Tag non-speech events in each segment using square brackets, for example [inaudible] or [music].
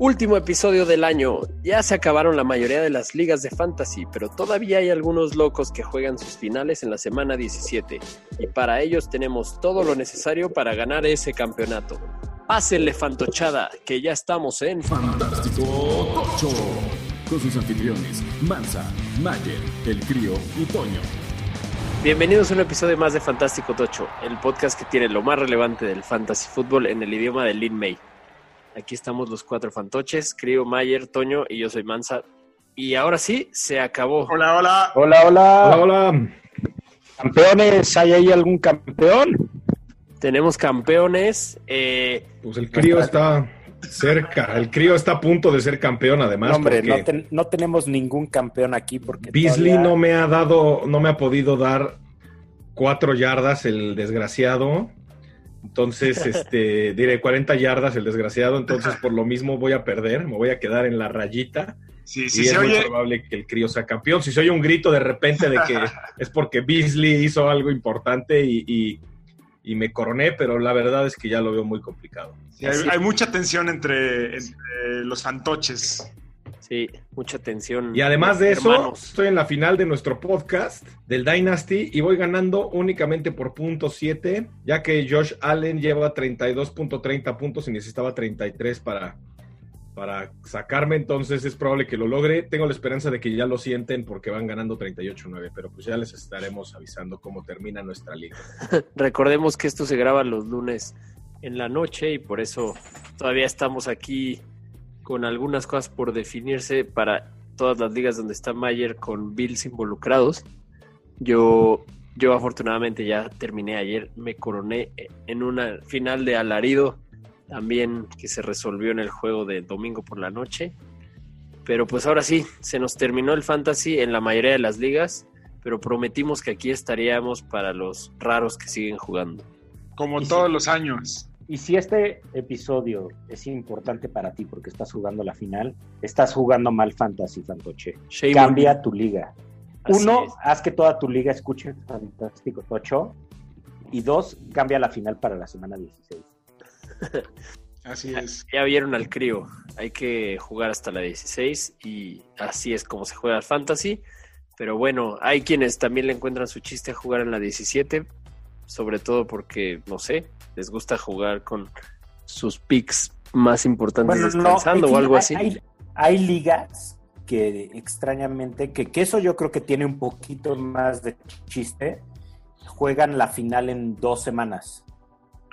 Último episodio del año. Ya se acabaron la mayoría de las ligas de fantasy, pero todavía hay algunos locos que juegan sus finales en la semana 17. Y para ellos tenemos todo lo necesario para ganar ese campeonato. Pásenle fantochada, que ya estamos en Fantástico Tocho. Con sus anfitriones, Mansa, Mayer, El Crío y Toño. Bienvenidos a un episodio más de Fantástico Tocho, el podcast que tiene lo más relevante del fantasy fútbol en el idioma de Lin May. Aquí estamos los cuatro fantoches, Crío, Mayer, Toño y yo soy Mansa. Y ahora sí, se acabó. Hola, hola. Hola, hola. Hola, hola. Campeones, ¿hay ahí algún campeón? Tenemos campeones. eh, Pues el crío está cerca. El crío está a punto de ser campeón, además. No, hombre, no, ten- no tenemos ningún campeón aquí porque Beasley todavía- no me ha dado, no me ha podido dar cuatro yardas el desgraciado. Entonces, este, diré 40 yardas el desgraciado. Entonces, [laughs] por lo mismo voy a perder. Me voy a quedar en la rayita. Sí, y sí, es se muy oye. probable que el crío sea campeón. Si se oye un grito de repente de que [laughs] es porque Beasley hizo algo importante y, y- y me coroné, pero la verdad es que ya lo veo muy complicado. sí, hay, hay mucha tensión entre, entre los fantoches. Sí, mucha tensión. Y además de eso, Hermanos. estoy en la final de nuestro podcast del Dynasty y voy ganando únicamente por punto 7, ya que Josh Allen lleva 32.30 puntos y necesitaba 33 para, para sacarme, entonces es probable que lo logre. Tengo la esperanza de que ya lo sienten porque van ganando 38-9, pero pues ya les estaremos avisando cómo termina nuestra liga. [laughs] Recordemos que esto se graba los lunes en la noche y por eso todavía estamos aquí con algunas cosas por definirse para todas las ligas donde está Mayer con Bills involucrados. Yo, yo afortunadamente ya terminé ayer, me coroné en una final de alarido también que se resolvió en el juego de domingo por la noche. Pero pues ahora sí, se nos terminó el fantasy en la mayoría de las ligas, pero prometimos que aquí estaríamos para los raros que siguen jugando. Como Y sí. todos los años. Y si este episodio es importante para ti porque estás jugando la final, estás jugando mal fantasy, fantoche. Shame Cambia on tu liga. Así Uno, es. haz que toda tu liga escuche Fantástico Tocho. Y dos, cambia la final para la semana 16. [laughs] Así es. Ya vieron al crío, hay que jugar hasta la 16 y así es como se juega al fantasy. Pero bueno, hay quienes también le encuentran su chiste a jugar en la 17, sobre todo porque, no sé, les gusta jugar con sus picks más importantes descansando aquí o algo hay- así. Hay, hay ligas que extrañamente, que, que eso yo creo que tiene un poquito más de chiste, juegan la final en dos semanas,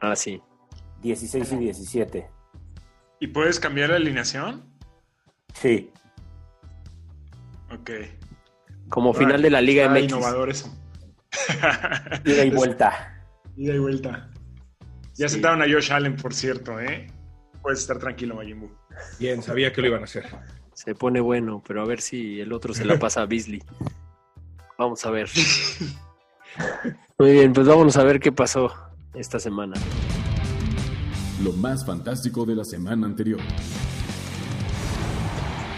Ah, sí. 16 y 17. ¿Y puedes cambiar la alineación? Sí. Ok. Como final de la Liga MX. innovador eso. Ida y [laughs] vuelta. Ida y vuelta. Ya Sí. sentaron a Josh Allen, por cierto, ¿eh? Puedes estar tranquilo, Majimbu. Bien, sabía que lo iban a hacer. Se pone bueno, pero a ver si el otro se la pasa a Beasley. Vamos a ver. [laughs] Muy bien, pues vámonos a ver qué pasó esta semana. Lo más fantástico de la semana anterior.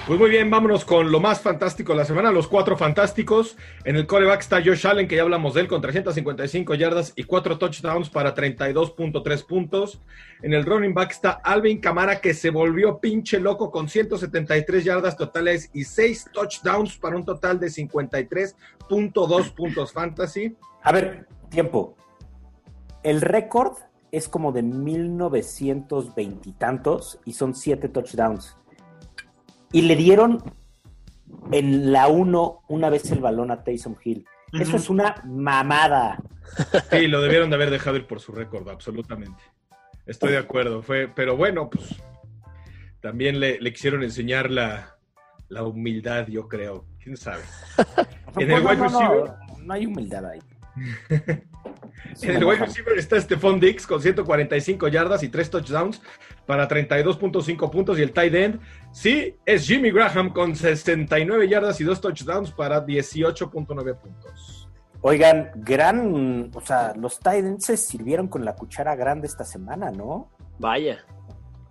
Pues muy bien, vámonos con lo más fantástico de la semana, los cuatro fantásticos. En el coreback está Josh Allen, que ya hablamos de él, con 355 yardas y cuatro touchdowns para 32.3 puntos. En el running back está Alvin Camara, que se volvió pinche loco con 173 yardas totales y seis touchdowns para un total de 53.2 puntos fantasy. A ver, tiempo. El récord es como de 1920 y tantos y son siete touchdowns. Y le dieron en la 1 una vez el balón a Taysom Hill. Eso es una mamada. [laughs] Sí, lo debieron de haber dejado ir por su récord, absolutamente. Estoy de acuerdo. Fue, pero bueno, pues también le, le quisieron enseñar la, la humildad, yo creo. ¿Quién sabe? [laughs] En el No, wide no, receiver. no hay humildad ahí. [laughs] En el wide receiver está Stephon Dix con 145 yardas y 3 touchdowns para 32.5 puntos. Y el tight end, sí, es Jimmy Graham con 69 yardas y 2 touchdowns para 18.9 puntos. Oigan, gran, o sea, los Titans se sirvieron con la cuchara grande esta semana, ¿no? Vaya.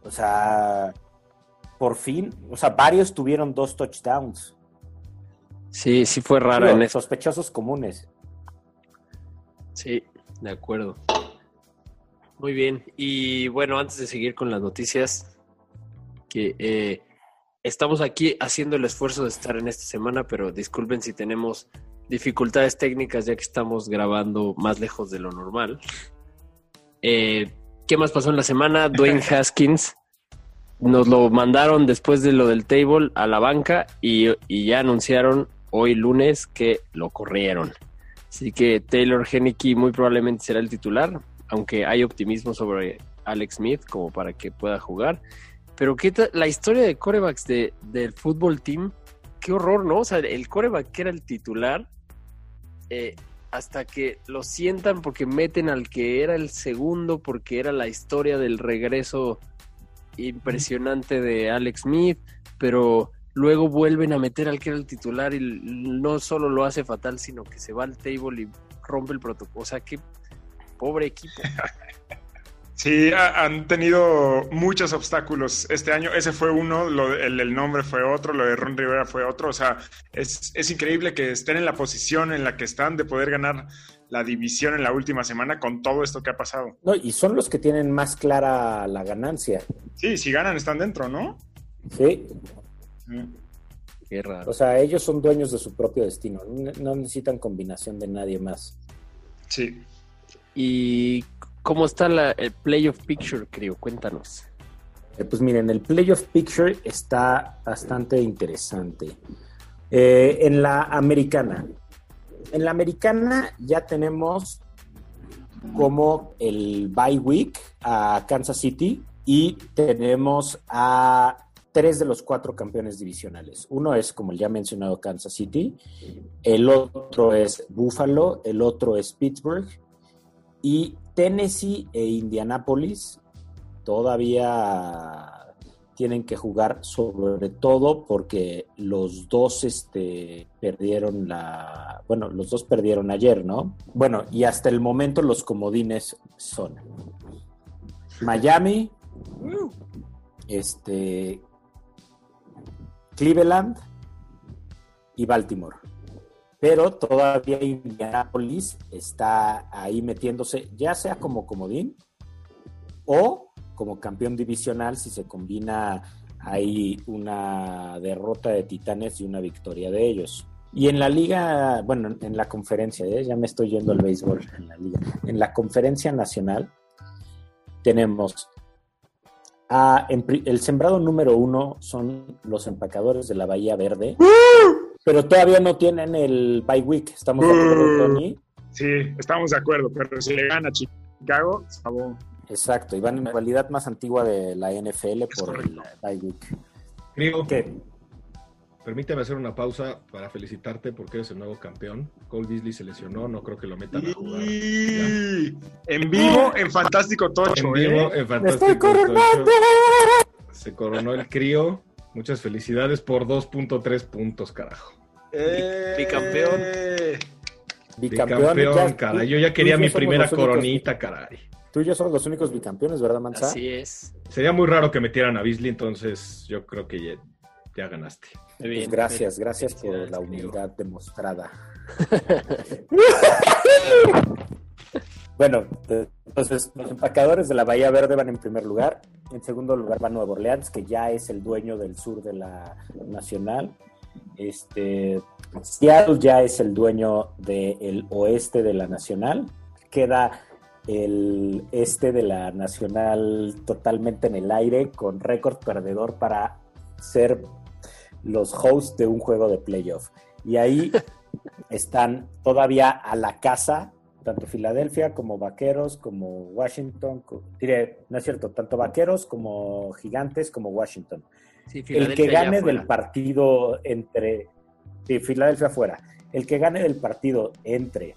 O sea, por fin, o sea, varios tuvieron dos touchdowns. Sí, sí fue raro en eso. Sospechosos comunes. Sí, de acuerdo. Muy bien. Y bueno, antes de seguir con las noticias, que eh, estamos aquí haciendo el esfuerzo de estar en esta semana, pero disculpen si tenemos dificultades técnicas ya que estamos grabando más lejos de lo normal. Eh, ¿Qué más pasó en la semana? Dwayne [laughs] Haskins nos lo mandaron después de lo del table a la banca y, y ya anunciaron hoy lunes que lo corrieron. Así que Taylor Henneke muy probablemente será el titular, aunque hay optimismo sobre Alex Smith como para que pueda jugar. Pero ¿qué la historia de corebacks de, del fútbol team, qué horror, ¿no? O sea, el coreback que era el titular, eh, hasta que lo sientan porque meten al que era el segundo, porque era la historia del regreso impresionante de Alex Smith, pero luego vuelven a meter al que era el titular y no solo lo hace fatal, sino que se va al table y rompe el protocolo. O sea, qué pobre equipo. [laughs] Sí, han tenido muchos obstáculos este año. Ese fue uno, lo, el, el, nombre fue otro, lo de Ron Rivera fue otro. O sea, es, es, increíble que estén en la posición en la que están de poder ganar la división en la última semana con todo esto que ha pasado. No, y son los que tienen más clara la ganancia. Sí, si ganan están dentro, ¿no? Sí. sí. Qué raro. O sea, ellos son dueños de su propio destino. No necesitan combinación de nadie más. Sí. Y ¿Cómo está la, el Playoff Picture, creo? Cuéntanos. Eh, pues miren, el Playoff Picture está bastante interesante. Eh, en la americana. En la americana ya tenemos como el bye week a Kansas City y tenemos a tres de los cuatro campeones divisionales. Uno es, como ya mencionado, Kansas City, el otro es Buffalo, el otro es Pittsburgh y Tennessee e Indianapolis todavía tienen que jugar sobre todo porque los dos este, perdieron la... Bueno, los dos perdieron ayer, ¿no? Bueno, y hasta el momento los comodines son Miami, este, Cleveland y Baltimore pero todavía Indianapolis está ahí metiéndose, ya sea como comodín o como campeón divisional si se combina ahí una derrota de Titanes y una victoria de ellos. Y en la liga, bueno, en la conferencia, ¿eh? ya me estoy yendo al béisbol en la liga. En la conferencia nacional tenemos a, el sembrado número uno son los empacadores de la Bahía Verde. Pero todavía no tienen el bye week. ¿Estamos de acuerdo, Tony? Sí, estamos de acuerdo, pero si le gana Chicago, favor. Exacto, y van en la rivalidad más antigua de la NFL Es por correcto. el bye week. Creo ¿Qué? Permíteme hacer una pausa para felicitarte porque eres el nuevo campeón. Cole Beasley se lesionó, no creo que lo metan a jugar. Y... En vivo, en Fantástico Tocho, En vivo, ¿eh? en ¡Me Fantástico estoy coronando! Tocho. Se coronó el crío. Muchas felicidades por 2.3 puntos, carajo. ¡Eh! Bicampeón. Bicampeón. Bicampeón, ya- caray. Yo ya quería mi primera únicos- coronita, caray. Tú y yo somos los únicos bicampeones, ¿verdad, Manza? Así es. Sería muy raro que metieran a Beasley, entonces yo creo que ya, ya ganaste. Muy Pues bien. gracias, gracias por la humildad demostrada. [laughs] bueno, entonces los empacadores de la Bahía Verde van en primer lugar. En segundo lugar va Nueva Orleans, que ya es el dueño del sur de la Nacional. Este, Seattle ya es el dueño del oeste de la Nacional. Queda el este de la Nacional totalmente en el aire, con récord perdedor para ser los hosts de un juego de playoff. Y ahí [laughs] están todavía a la casa, tanto Filadelfia como Vaqueros, como Washington, diré, no es cierto, tanto Vaqueros como Gigantes como Washington. Sí, El que gane del partido entre, sí, Filadelfia fuera, el que gane del partido entre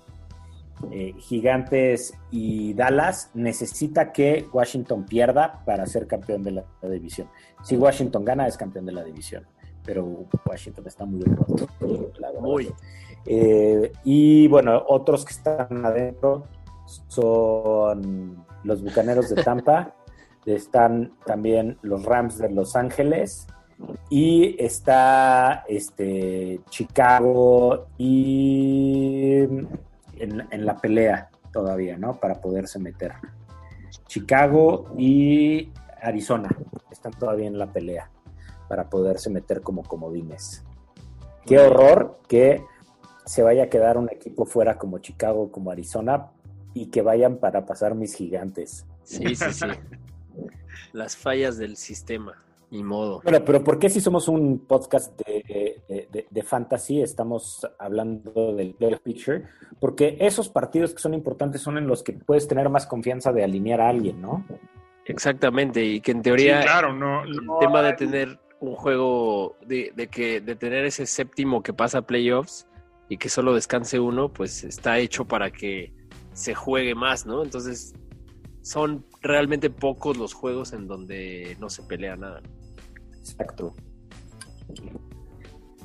eh, Gigantes y Dallas necesita que Washington pierda para ser campeón de la, la división. Si Washington gana, es campeón de la división. Pero Washington está muy roto. Muy. Eh, y bueno, otros que están adentro son los Bucaneros de Tampa, [laughs] están también los Rams de Los Ángeles y está este Chicago y en, en la pelea todavía, ¿no? Para poderse meter. Chicago y Arizona. Están todavía en la pelea para poderse meter como comodines. Qué horror que se vaya a quedar un equipo fuera como Chicago, como Arizona, y que vayan para pasar mis gigantes. Sí, sí, sí. Las fallas del sistema, ni modo. Bueno, pero ¿por qué si somos un podcast de, de- de fantasy estamos hablando del playoff picture? Porque esos partidos que son importantes son en los que puedes tener más confianza de alinear a alguien, ¿no? Exactamente, y que en Sí, teoría claro, no, el no tema de tener un juego, de, de que de tener ese séptimo que pasa a playoffs y que solo descanse uno, pues está hecho para que se juegue más, ¿no? Entonces son realmente pocos los juegos en donde no se pelea nada. Exacto.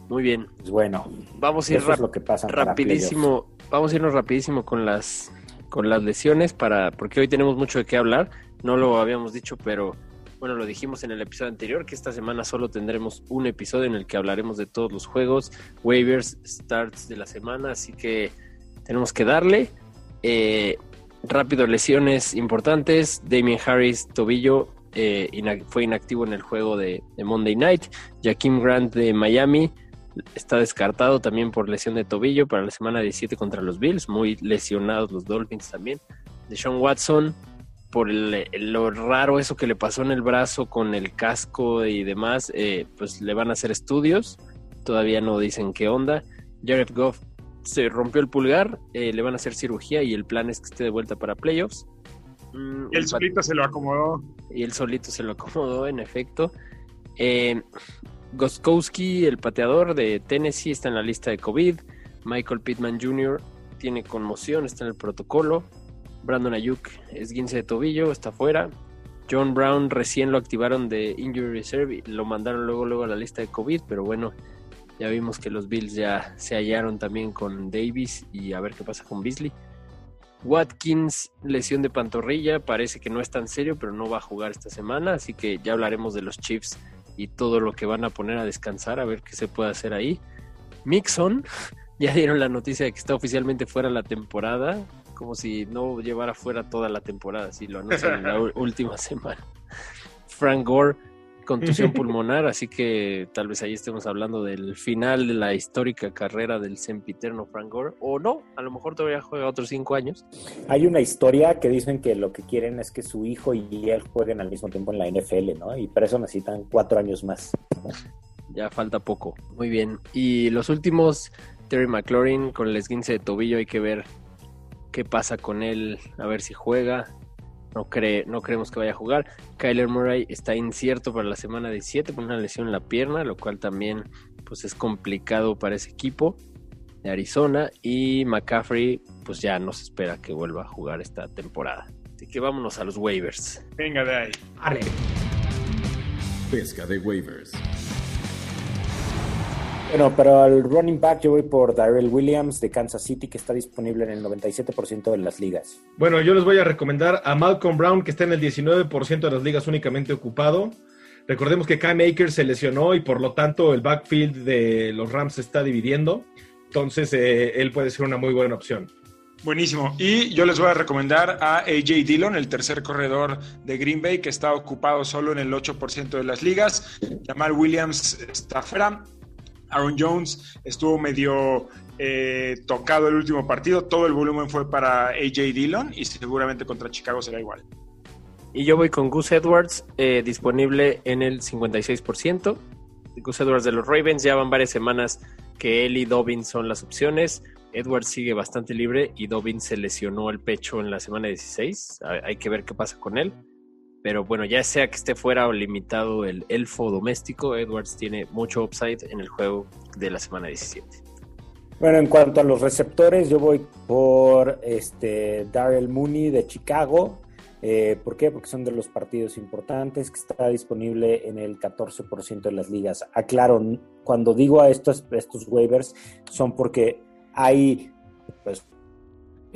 Muy bien, Pues bueno, vamos a ir es lo que pasa. rapidísimo, vamos a irnos rapidísimo con las con las lesiones para porque hoy tenemos mucho de qué hablar. No lo habíamos dicho, pero bueno, lo dijimos en el episodio anterior que esta semana solo tendremos un episodio en el que hablaremos de todos los juegos, waivers, starts de la semana, así que tenemos que darle. Eh, rápido, lesiones importantes. Damien Harris, tobillo, eh, fue inactivo en el juego de, de Monday Night. Jaquim Grant de Miami está descartado también por lesión de tobillo para la semana 17 contra los Bills. Muy lesionados los Dolphins también. Deshaun Watson, por el- lo raro eso que le pasó en el brazo con el casco y demás, eh, pues le van a hacer estudios. Todavía no dicen qué onda. Jared Goff se rompió el pulgar, eh, le van a hacer cirugía y el plan es que esté de vuelta para playoffs. Mm, Y el pat- solito se lo acomodó. y él solito se lo acomodó, en efecto. Eh, Goskowski, el pateador de Tennessee, está en la lista de COVID. Michael Pittman Jr. tiene conmoción, está en el protocolo. Brandon Ayuk es guince de tobillo, está fuera. John Brown recién lo activaron de Injury Reserve y lo mandaron luego, luego a la lista de COVID, pero bueno, ya vimos que los Bills ya se hallaron también con Davis y a ver qué pasa con Beasley. Watkins, lesión de pantorrilla, parece que no es tan serio, pero no va a jugar esta semana, así que ya hablaremos de los Chiefs y todo lo que van a poner a descansar, a ver qué se puede hacer ahí. Mixon, [laughs] ya dieron la noticia de que está oficialmente fuera la temporada, como si no llevara fuera toda la temporada, si lo anuncian en la [laughs] última semana. Frank Gore, contusión [laughs] pulmonar, así que tal vez ahí estemos hablando del final de la histórica carrera del sempiterno Frank Gore, o no, a lo mejor todavía juega otros cinco años. Hay una historia que dicen que lo que quieren es que su hijo y él jueguen al mismo tiempo en la NFL, ¿no? Y para eso necesitan cuatro años más. Ya falta poco. Muy bien. Y los últimos, Terry McLaurin con el esguince de tobillo, hay que ver qué pasa con él, a ver si juega. No, cree, no creemos que vaya a jugar. Kyler Murray está incierto para la semana 17 con una lesión en la pierna, lo cual también pues, es complicado para ese equipo de Arizona. Y McCaffrey, pues ya no se espera que vuelva a jugar esta temporada. Así que vámonos a los waivers. Venga de ahí. Arre. Pesca de waivers. Bueno, pero al running back yo voy por Darrell Williams de Kansas City, que está disponible en el 97% de las ligas. Bueno, yo les voy a recomendar a Malcolm Brown, que está en el 19% de las ligas únicamente ocupado. Recordemos que Cam Akers se lesionó y por lo tanto el backfield de los Rams se está dividiendo. Entonces, eh, él puede ser una muy buena opción. Buenísimo. Y yo les voy a recomendar a AJ Dillon, el tercer corredor de Green Bay, que está ocupado solo en el 8% de las ligas. Jamal Williams está fuera. Aaron Jones estuvo medio eh, tocado el último partido. Todo el volumen fue para AJ Dillon y seguramente contra Chicago será igual. Y yo voy con Gus Edwards, eh, disponible en el 56%. Gus Edwards de los Ravens, ya van varias semanas que él y Dobbins son las opciones. Edwards sigue bastante libre y Dobbins se lesionó el pecho en la semana 16. Hay hay que ver qué pasa con él. Pero bueno, ya sea que esté fuera o limitado el elfo doméstico, Edwards tiene mucho upside en el juego de la semana 17. Bueno, en cuanto a los receptores, yo voy por este Darrell Mooney de Chicago. Eh, ¿Por qué? Porque son de los partidos importantes, que está disponible en el 14% de las ligas. Aclaro, cuando digo a estos, estos waivers, son porque hay, pues,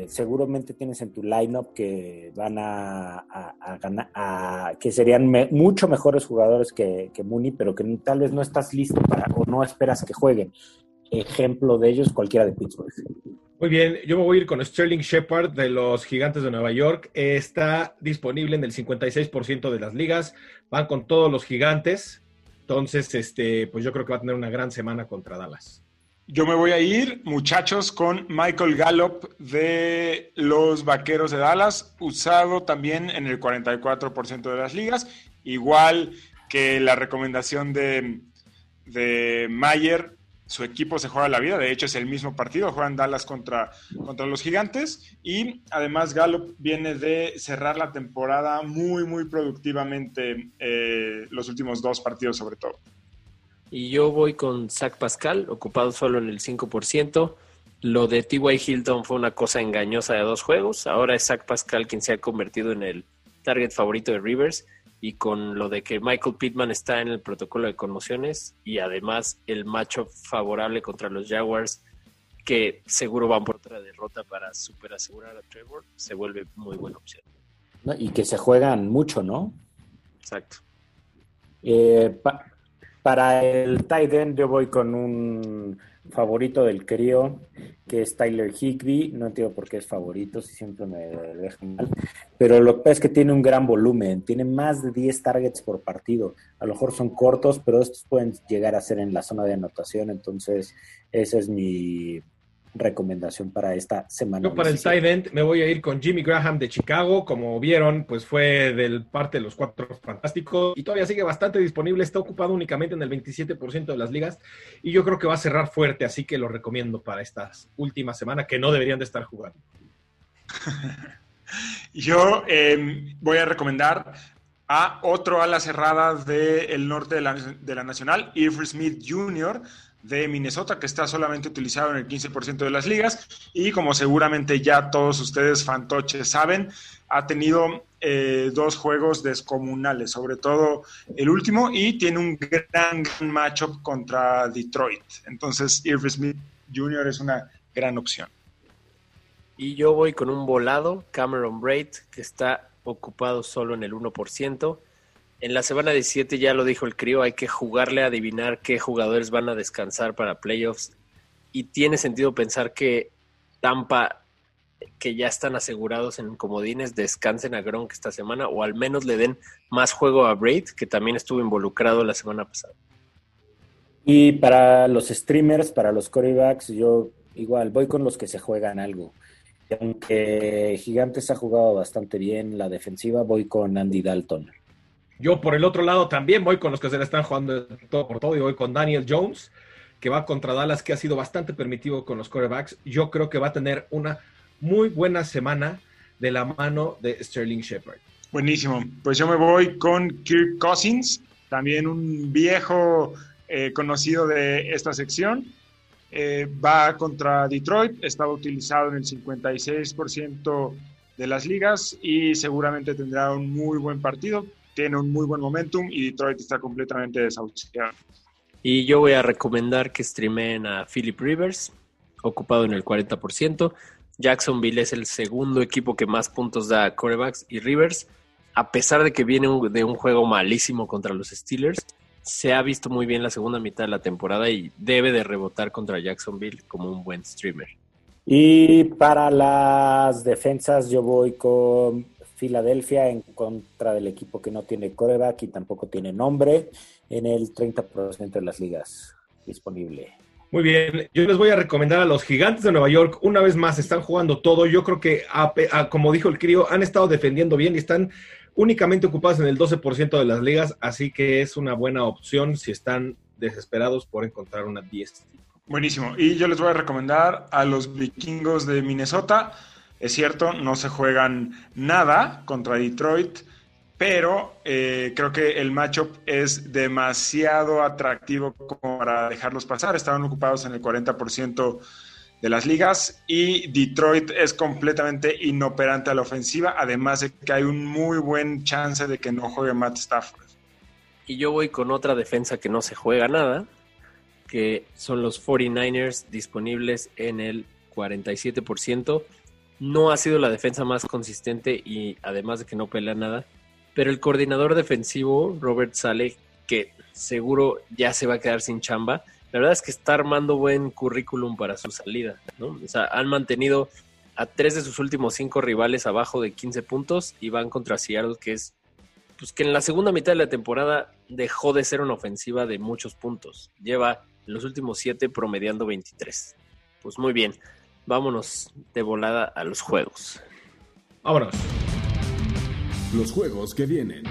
seguramente tienes en tu lineup que van a, ganar, a- que serían mucho mejores jugadores que, que Mooney, pero que tal vez no estás listo para o no esperas que jueguen. Ejemplo de ellos, cualquiera de Pittsburgh. Muy bien, yo me voy a ir con Sterling Shepard de los Gigantes de Nueva York. Está disponible en el 56% de las ligas. Van con todos los gigantes. Entonces, este, pues yo creo que va a tener una gran semana contra Dallas. Yo me voy a ir, muchachos, con Michael Gallup de los Vaqueros de Dallas, usado también en el 44% de las ligas, igual que la recomendación de, de Mayer, su equipo se juega la vida, de hecho es el mismo partido, juegan Dallas contra, contra los gigantes y además Gallup viene de cerrar la temporada muy, muy productivamente eh, los últimos dos partidos sobre todo. Y yo voy con Zach Pascal, ocupado solo en el 5%. Lo de T.Y. Hilton fue una cosa engañosa de dos juegos. Ahora es Zach Pascal quien se ha convertido en el target favorito de Rivers. Y con lo de que Michael Pittman está en el protocolo de conmociones y además el macho favorable contra los Jaguars, que seguro van por otra derrota para super asegurar a Trevor, se vuelve muy buena opción. y que se juegan mucho, ¿no? Exacto. Eh, para el tight end yo voy con un favorito del crío, que es Tyler Higby. No entiendo por qué es favorito, si siempre me deja mal. Pero lo que pasa es que tiene un gran volumen, tiene más de 10 targets por partido. A lo mejor son cortos, pero estos pueden llegar a ser en la zona de anotación. Entonces, esa es mi recomendación para esta semana. Yo para el side end me voy a ir con Jimmy Graham de Chicago. Como vieron, pues fue del parte de los cuatro fantásticos y todavía sigue bastante disponible. Está ocupado únicamente en el 27% de las ligas y yo creo que va a cerrar fuerte, así que lo recomiendo para estas últimas semanas que no deberían de estar jugando. [laughs] yo eh, voy a recomendar a otro ala cerrada del norte de la, de la Nacional, Avery Smith Jr., de Minnesota, que está solamente utilizado en el 15% de las ligas. Y como seguramente ya todos ustedes, fantoches, saben, ha tenido eh, dos juegos descomunales, sobre todo el último, y tiene un gran, matchup contra Detroit. Entonces, Irving Smith Jr. es una gran opción. Y yo voy con un volado, Cameron Braid, que está ocupado solo en el 1%. En la semana 17 ya lo dijo el crío, hay que jugarle a adivinar qué jugadores van a descansar para playoffs. Y tiene sentido pensar que Tampa, que ya están asegurados en comodines, descansen a Gronk esta semana o al menos le den más juego a Braid, que también estuvo involucrado la semana pasada. Y para los streamers, para los corebacks, yo igual voy con los que se juegan algo. aunque Gigantes ha jugado bastante bien la defensiva, voy con Andy Dalton. Yo por el otro lado también voy con los que se le están jugando todo por todo y voy con Daniel Jones, que va contra Dallas, que ha sido bastante permitivo con los quarterbacks. Yo creo que va a tener una muy buena semana de la mano de Sterling Shepard. Buenísimo. Pues yo me voy con Kirk Cousins, también un viejo eh, conocido de esta sección. Eh, va contra Detroit, estaba utilizado en el 56% de las ligas y seguramente tendrá un muy buen partido tiene un muy buen momentum y Detroit está completamente desahuciado. Y yo voy a recomendar que streamen a Philip Rivers, ocupado en el 40%. Jacksonville es el segundo equipo que más puntos da a corebacks y Rivers, a pesar de que viene de un juego malísimo contra los Steelers, se ha visto muy bien la segunda mitad de la temporada y debe de rebotar contra Jacksonville como un buen streamer. Y para las defensas yo voy con Filadelfia en contra del equipo que no tiene coreback y tampoco tiene nombre en el 30% de las ligas disponible. Muy bien, yo les voy a recomendar a los gigantes de Nueva York, una vez más están jugando todo, yo creo que, como dijo el crío, han estado defendiendo bien y están únicamente ocupados en el 12% de las ligas, así que es una buena opción si están desesperados por encontrar una 10. Buenísimo, y yo les voy a recomendar a los vikingos de Minnesota, es cierto, no se juegan nada contra Detroit, pero eh, creo que el matchup es demasiado atractivo como para dejarlos pasar. Estaban ocupados en el 40% de las ligas y Detroit es completamente inoperante a la ofensiva, además de que hay un muy buen chance de que no juegue Matt Stafford. Y yo voy con otra defensa que no se juega nada, que son los 49ers disponibles en el 47% no ha sido la defensa más consistente y además de que no pelea nada. Pero el coordinador defensivo, Robert Sale, que seguro ya se va a quedar sin chamba, la verdad es que está armando buen currículum para su salida, ¿no? O sea, han mantenido a tres de sus últimos cinco rivales abajo de 15 puntos y van contra Seattle, que es, pues que en la segunda mitad de la temporada dejó de ser una ofensiva de muchos puntos. Lleva en los últimos siete promediando 23. Pues muy bien, vámonos de volada a los juegos. Vámonos. Los juegos que vienen.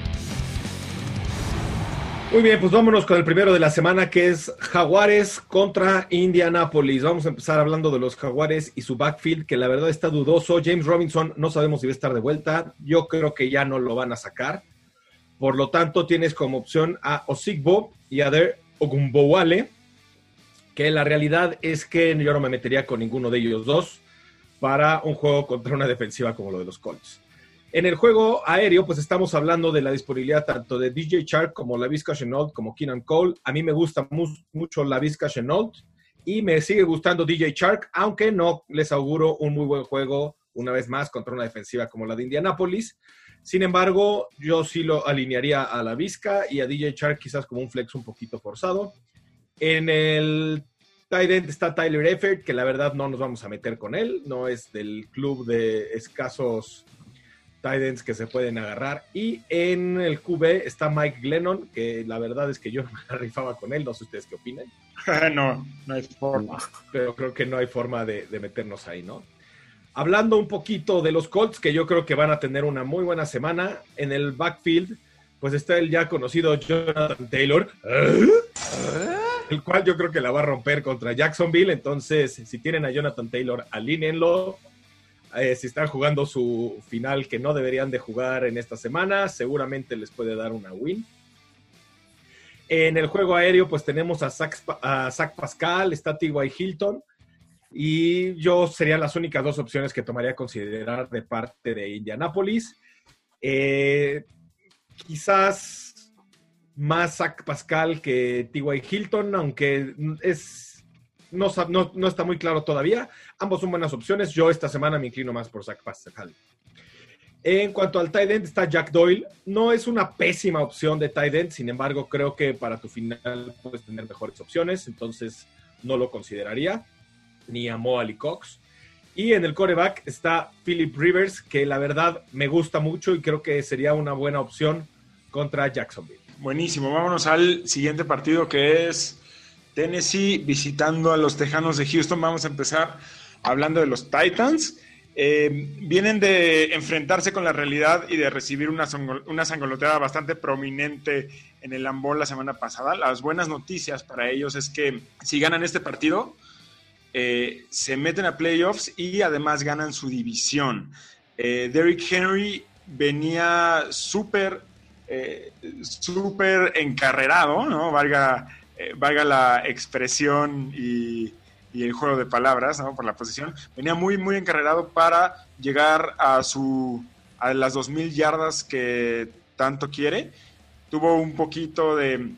Muy bien, pues vámonos con el primero de la semana que es Jaguares contra Indianapolis. Vamos a empezar hablando de los Jaguares y su backfield, que la verdad está dudoso. James Robinson no sabemos si va a estar de vuelta. Yo creo que ya no lo van a sacar. Por lo tanto, tienes como opción a Osigbo y a Der Ogumbowale, que la realidad es que yo no me metería con ninguno de ellos dos para un juego contra una defensiva como lo de los Colts. En el juego aéreo, pues estamos hablando de la disponibilidad tanto de DJ Shark como la Vizca como Keenan Cole. A mí me gusta mucho la Vizca y me sigue gustando DJ Shark, aunque no les auguro un muy buen juego una vez más contra una defensiva como la de Indianapolis. Sin embargo, yo sí lo alinearía a la Vizca y a DJ Shark quizás como un flex un poquito forzado. En el tight end está Tyler Effort, que la verdad no nos vamos a meter con él, no es del club de escasos Titans que se pueden agarrar. Y en el QB está Mike Glennon, que la verdad es que yo [laughs] me rifaba con él. No sé ustedes qué opinan. [laughs] no, no hay forma. Pero creo que no hay forma de, meternos ahí, ¿no? Hablando un poquito de los Colts, que yo creo que van a tener una muy buena semana. En el backfield, pues está el ya conocido Jonathan Taylor. El cual yo creo que la va a romper contra Jacksonville. Entonces, si tienen a Jonathan Taylor, alínenlo eh, si están jugando su final que no deberían de jugar en esta semana, seguramente les puede dar una win. En el juego aéreo, pues tenemos a Zach, Pascal, está T.Y. Hilton, y yo serían las únicas dos opciones que tomaría a considerar de parte de Indianapolis. Eh, quizás más Zach Pascal que T.Y. Hilton, aunque es no, no, está muy claro todavía. Ambos son buenas opciones. Yo esta semana me inclino más por Zach Pascal. En cuanto al tight end está Jack Doyle. No es una pésima opción de tight end, sin embargo creo que para tu final puedes tener mejores opciones, entonces no lo consideraría. Ni a Mo Cox. Y en el coreback está Philip Rivers, que la verdad me gusta mucho y creo que sería una buena opción contra Jacksonville. Buenísimo, vámonos al siguiente partido que es Tennessee visitando a los Tejanos de Houston. Vamos a empezar hablando de los Titans. Eh, vienen de enfrentarse con la realidad y de recibir una, una sangoloteada bastante prominente en el Lambol la semana pasada. Las buenas noticias para ellos es que si ganan este partido, eh, se meten a playoffs y además ganan su división. Eh, Derrick Henry venía súper, súper encarrerado, ¿no? Valga eh, valga la expresión y, el juego de palabras. Por la posición, venía muy, muy encarrerado para llegar a su a las 2.000 yardas que tanto quiere. Tuvo un poquito de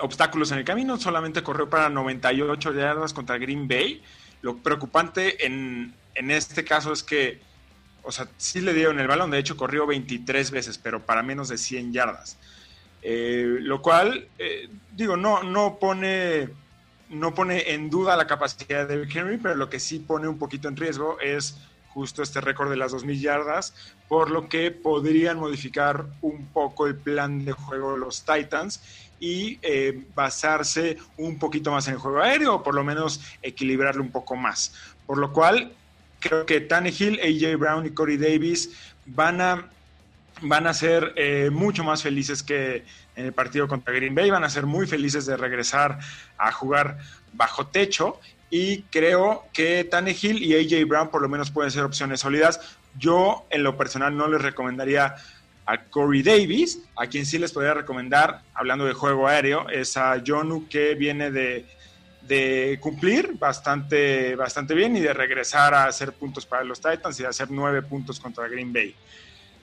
obstáculos en el camino, solamente corrió para 98 yardas contra Green Bay. Lo preocupante en, en este caso es que, o sea, sí le dieron el balón, de hecho corrió 23 veces, pero para menos de 100 yardas. Eh, lo cual, eh, digo, no, no, pone, no pone en duda la capacidad de Henry, pero lo que sí pone un poquito en riesgo es justo este récord de las 2.000 yardas, por lo que podrían modificar un poco el plan de juego de los Titans y eh, basarse un poquito más en el juego aéreo, o por lo menos equilibrarlo un poco más. Por lo cual, creo que Tannehill, AJ Brown y Corey Davis van a van a ser eh, mucho más felices que en el partido contra Green Bay, van a ser muy felices de regresar a jugar bajo techo. Y creo que Tannehill y AJ Brown por lo menos pueden ser opciones sólidas. Yo en lo personal no les recomendaría a Corey Davis, a quien sí les podría recomendar, hablando de juego aéreo, es a Jonu que viene de, de cumplir bastante, bastante bien y de regresar a hacer puntos para los Titans y hacer nueve puntos contra Green Bay.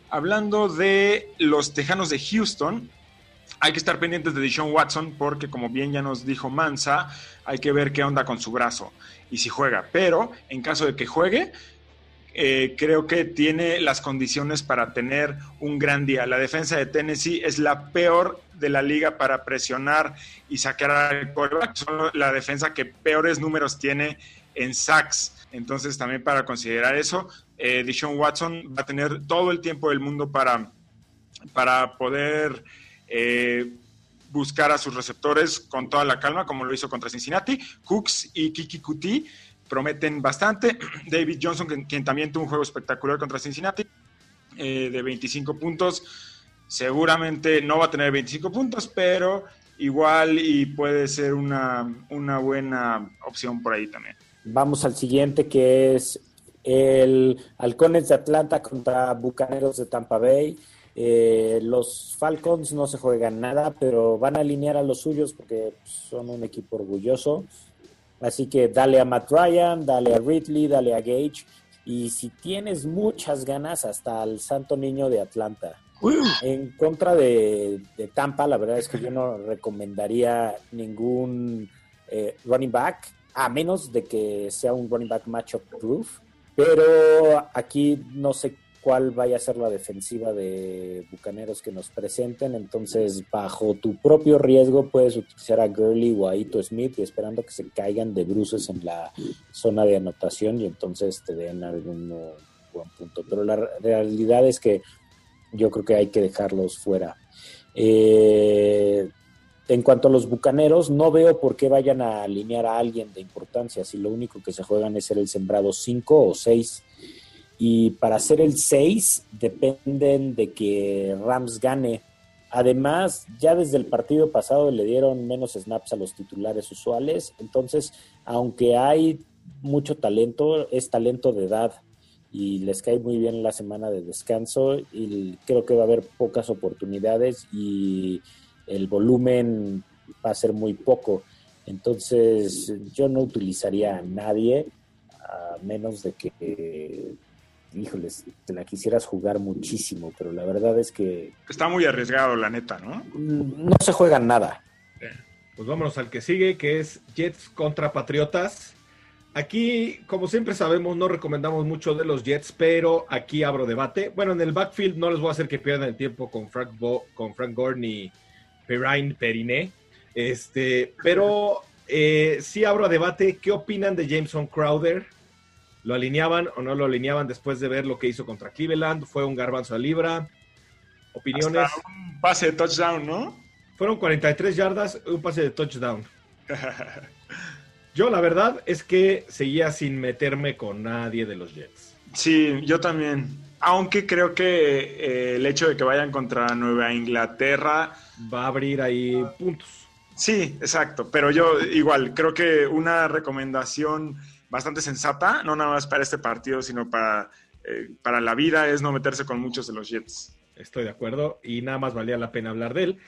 Hablando de los Tejanos de Houston, hay que estar pendientes de Deshaun Watson porque, como bien ya nos dijo Mansa, hay que ver qué onda con su brazo y si juega. Pero en caso de que juegue, eh, creo que tiene las condiciones para tener un gran día. La defensa de Tennessee es la peor de la liga para presionar y sacar al quarterback. Son la defensa que peores números tiene en sacks. Entonces, también para considerar eso, eh, Deshaun Watson va a tener todo el tiempo del mundo para, para poder eh, buscar a sus receptores con toda la calma, como lo hizo contra Cincinnati. Cooks y Kiki Kuti prometen bastante. [clears throat] David Johnson, quien, también tuvo un juego espectacular contra Cincinnati, eh, de 25 puntos. Seguramente no va a tener 25 puntos, pero igual y puede ser una, una buena opción por ahí también. Vamos al siguiente que es el Halcones de Atlanta contra Bucaneros de Tampa Bay. Eh, los Falcons no se juegan nada, pero van a alinear a los suyos porque son un equipo orgulloso. Así que dale a Matt Ryan, dale a Ridley, dale a Gage. Y si tienes muchas ganas, hasta al Santo Niño de Atlanta. En contra de, Tampa, la verdad es que yo no recomendaría ningún eh, running back, a menos de que sea un running back matchup proof. Pero aquí no sé cuál vaya a ser la defensiva de Bucaneros que nos presenten. Entonces, bajo tu propio riesgo, puedes utilizar a Gurley o a Ito Smith y esperando que se caigan de bruces en la zona de anotación y entonces te den algún buen punto. Pero la realidad es que yo creo que hay que dejarlos fuera. Eh, en cuanto a los bucaneros, no veo por qué vayan a alinear a alguien de importancia si lo único que se juegan es ser el sembrado 5 o 6 y para hacer el 6 dependen de que Rams gane. Además, ya desde el partido pasado le dieron menos snaps a los titulares usuales, entonces, aunque hay mucho talento, es talento de edad y les cae muy bien la semana de descanso y creo que va a haber pocas oportunidades y el volumen va a ser muy poco. Entonces, yo no utilizaría a nadie a menos de que híjoles, te la quisieras jugar muchísimo, pero la verdad es que... Está muy arriesgado, la neta, ¿no? No se juega nada. Pues vámonos al que sigue, que es Jets contra Patriotas. Aquí, como siempre sabemos, no recomendamos mucho de los Jets, pero aquí abro debate. Bueno, en el backfield no les voy a hacer que pierdan el tiempo con Frank, con Frank Gore ni Perrine Periné. Este, pero eh, sí abro debate. ¿Qué opinan de Jameson Crowder? ¿Lo alineaban o no lo alineaban después de ver lo que hizo contra Cleveland? ¿Fue un garbanzo a libra? ¿Opiniones? un pase de touchdown, ¿no? Fueron 43 yardas, un pase de touchdown. [laughs] yo la verdad es que seguía sin meterme con nadie de los Jets. Sí, yo también. Aunque creo que eh, el hecho de que vayan contra Nueva Inglaterra va a abrir ahí puntos. Sí, exacto. Pero yo igual creo que una recomendación bastante sensata, no nada más para este partido, sino para, eh, para la vida, es no meterse con muchos de los Jets. Estoy de acuerdo y nada más valía la pena hablar de él.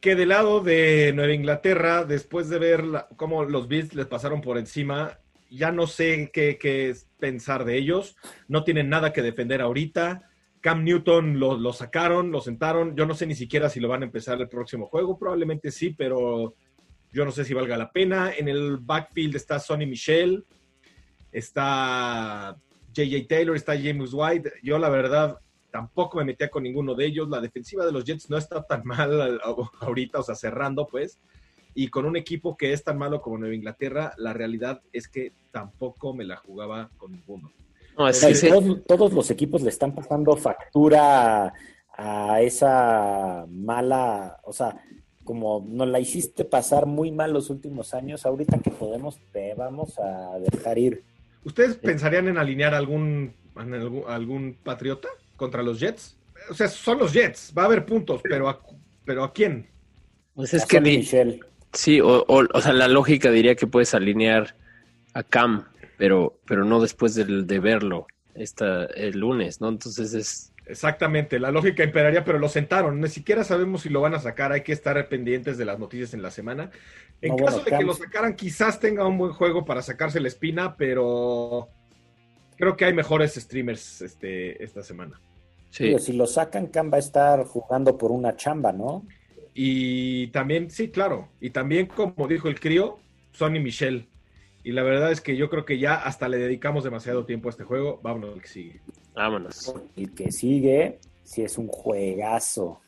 Que del lado de Nueva Inglaterra, después de ver cómo los Bills les pasaron por encima, ya no sé qué, pensar de ellos. No tienen nada que defender ahorita. Cam Newton lo, lo, sacaron, lo sentaron. Yo no sé ni siquiera si lo van a empezar el próximo juego. Probablemente sí, pero yo no sé si valga la pena. En el backfield está Sonny Michel está JJ Taylor, está James White. Yo la verdad tampoco me metía con ninguno de ellos. La defensiva de los Jets no está tan [laughs] mal ahorita, o sea, cerrando pues. Y con un equipo que es tan malo como Nueva Inglaterra, la realidad es que tampoco me la jugaba con ninguno. todos, los equipos le están pasando factura a esa mala, o sea, como nos la hiciste pasar muy mal los últimos años, ahorita que podemos te vamos a dejar ir. ¿Ustedes pensarían en alinear algún, algún, patriota contra los Jets? O sea, son los Jets, va a haber puntos, pero ¿a, pero ¿a quién? Pues es que Michelle. Sí, o, o, sea, la lógica diría que puedes alinear a Cam, pero, pero no después de, de verlo esta, el lunes, ¿no? Entonces es... Exactamente, la lógica imperaría, pero lo sentaron. Ni siquiera sabemos si lo van a sacar, hay que estar pendientes de las noticias en la semana. En caso de que lo sacaran, quizás tenga un buen juego para sacarse la espina, pero creo que hay mejores streamers este, esta semana. Sí. si lo sacan, Cam va a estar jugando por una chamba, ¿no? Y también, sí, claro. Y también, como dijo el crío, Sonny Michel. Y la verdad es que yo creo que ya hasta le dedicamos demasiado tiempo a este juego. Vámonos al que sigue. Vámonos. El que sigue, sí es un juegazo.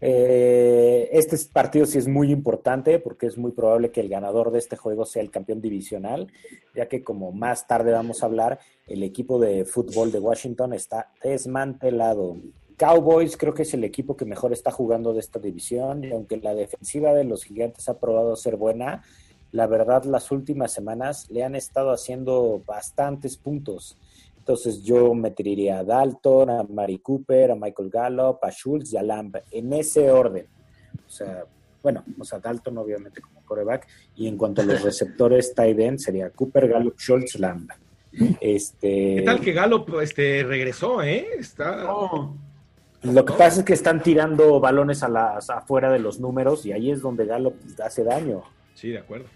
Eh, este partido sí es muy importante porque es muy probable que el ganador de este juego sea el campeón divisional, ya que como más tarde vamos a hablar, el equipo de fútbol de Washington está desmantelado. Cowboys creo que es el equipo que mejor está jugando de esta división y aunque la defensiva de los gigantes ha probado ser buena, la verdad las últimas semanas le han estado haciendo bastantes puntos. Entonces yo metería a Dalton, a Mari Cooper, a Michael Gallup, a Schultz y a Lamb en ese orden. O sea, bueno, o sea, Dalton obviamente como coreback y en cuanto a los [laughs] receptores tight end sería Cooper, Gallup, Schultz, Lamb. Este... ¿Qué tal que Gallup este, regresó, eh? Está... Lo que pasa es que están tirando balones a las afuera de los números y ahí es donde Gallup hace daño. Sí, de acuerdo.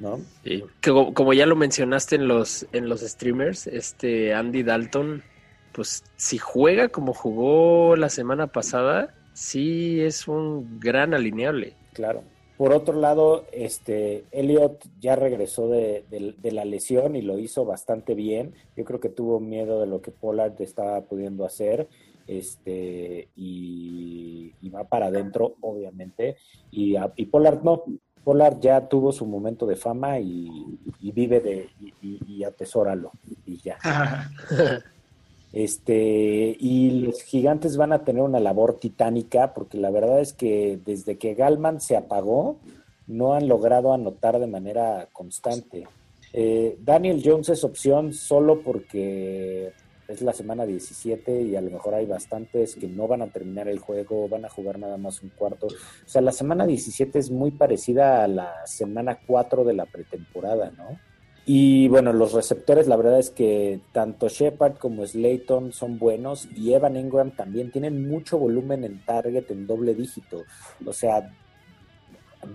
¿No? Sí. Que, como ya lo mencionaste en los, en los streamers, este Andy Dalton, pues si juega como jugó la semana pasada, sí es un gran alineable. Claro. Por otro lado, este Elliot ya regresó de, de, de, la lesión y lo hizo bastante bien. Yo creo que tuvo miedo de lo que Pollard estaba pudiendo hacer este y, y va para adentro, obviamente. Y, y, Pollard no. Pollard ya tuvo su momento de fama y, y vive de y, y, atesóralo y ya. [laughs] este y los gigantes van a tener una labor titánica porque la verdad es que desde que Galman se apagó no han logrado anotar de manera constante. Eh, Daniel Jones es opción solo porque es la semana 17 y a lo mejor hay bastantes que no van a terminar el juego, van a jugar nada más un cuarto. O sea, la semana 17 es muy parecida a la semana 4 de la pretemporada, ¿no? Y bueno, los receptores, la verdad es que tanto Shepard como Slayton son buenos y Evan Ingram también tienen mucho volumen en target en doble dígito. O sea,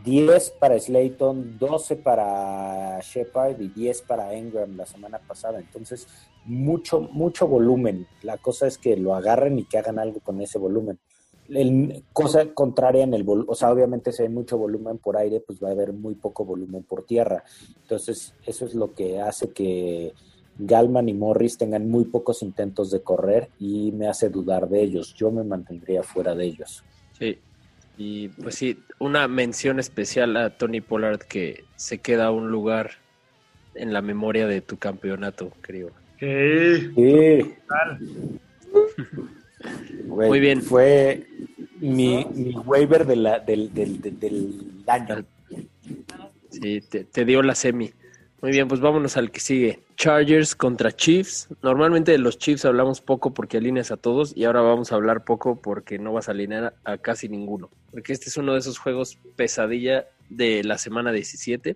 10 para Slayton, 12 para Shepard y 10 para Ingram la semana pasada. Entonces, mucho, mucho volumen. La cosa es que lo agarren y que hagan algo con ese volumen. El, cosa contraria en el volumen, o sea, obviamente si hay mucho volumen por aire, pues va a haber muy poco volumen por tierra. Entonces, eso es lo que hace que Galman y Morris tengan muy pocos intentos de correr y me hace dudar de ellos. Yo me mantendría fuera de ellos. Sí, y pues sí, una mención especial a Tony Pollard que se queda un lugar en la memoria de tu campeonato, creo. Sí. Sí. Güey, Muy bien. Fue mi, mi waiver de la, del, del, del, del año. Sí, te, te, dio la semi. Muy bien, pues vámonos al que sigue. Chargers contra Chiefs. Normalmente de los Chiefs hablamos poco porque alineas a todos y ahora vamos a hablar poco porque no vas a alinear a casi ninguno. Porque este es uno de esos juegos pesadilla de la semana 17.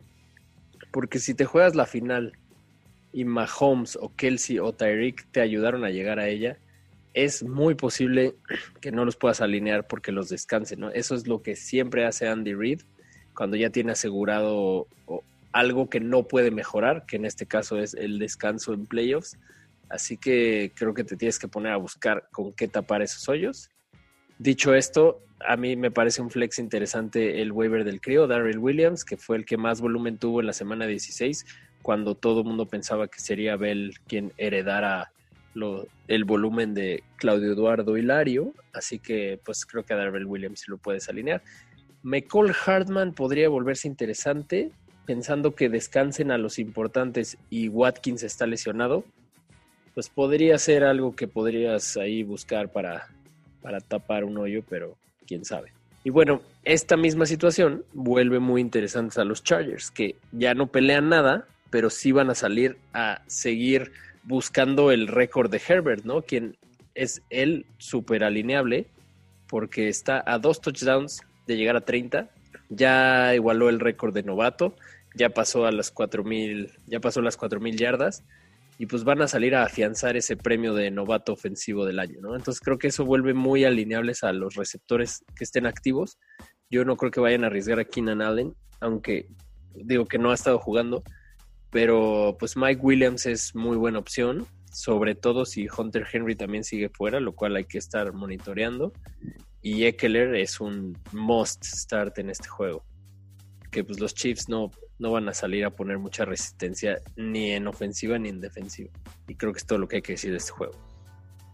Porque si te juegas la final y Mahomes o Kelsey o Tyreek te ayudaron a llegar a ella, es muy posible [clears throat] que no los puedas alinear porque los descansen, ¿no? Eso es lo que siempre hace Andy Reid cuando ya tiene asegurado algo que no puede mejorar, que en este caso es el descanso en playoffs. Así que creo que te tienes que poner a buscar con qué tapar esos hoyos. Dicho esto, a mí me parece un flex interesante el waiver del crío, Darrell Williams, que fue el que más volumen tuvo en la semana 16, cuando todo el mundo pensaba que sería Bell quien heredara el volumen de Claudio Eduardo Hilario. Así que pues creo que a Darrell Williams lo puedes alinear. McCall Hartman podría volverse interesante, pensando que descansen a los importantes y Watkins está lesionado, pues podría ser algo que podrías ahí buscar para, para tapar un hoyo, pero quién sabe. Y bueno, esta misma situación vuelve muy interesante a los Chargers, que ya no pelean nada, pero sí van a salir a seguir buscando el récord de Herbert, ¿no? Quien es el súper alineable, porque está a dos touchdowns de llegar a 30, ya igualó el récord de novato, ya pasó a las 4000, ya pasó las 4000 yardas y pues van a salir a afianzar ese premio de novato ofensivo del año, ¿no? Entonces creo que eso vuelve muy alineables a los receptores que estén activos. Yo no creo que vayan a arriesgar a Keenan Allen, aunque digo que no ha estado jugando, pero pues Mike Williams es muy buena opción, sobre todo si Hunter Henry también sigue fuera, lo cual hay que estar monitoreando. Y Eckler es un must start en este juego. que pues los Chiefs no, no van a salir a poner mucha resistencia ni en ofensiva ni en defensiva. Y creo que es todo lo que hay que decir de este juego.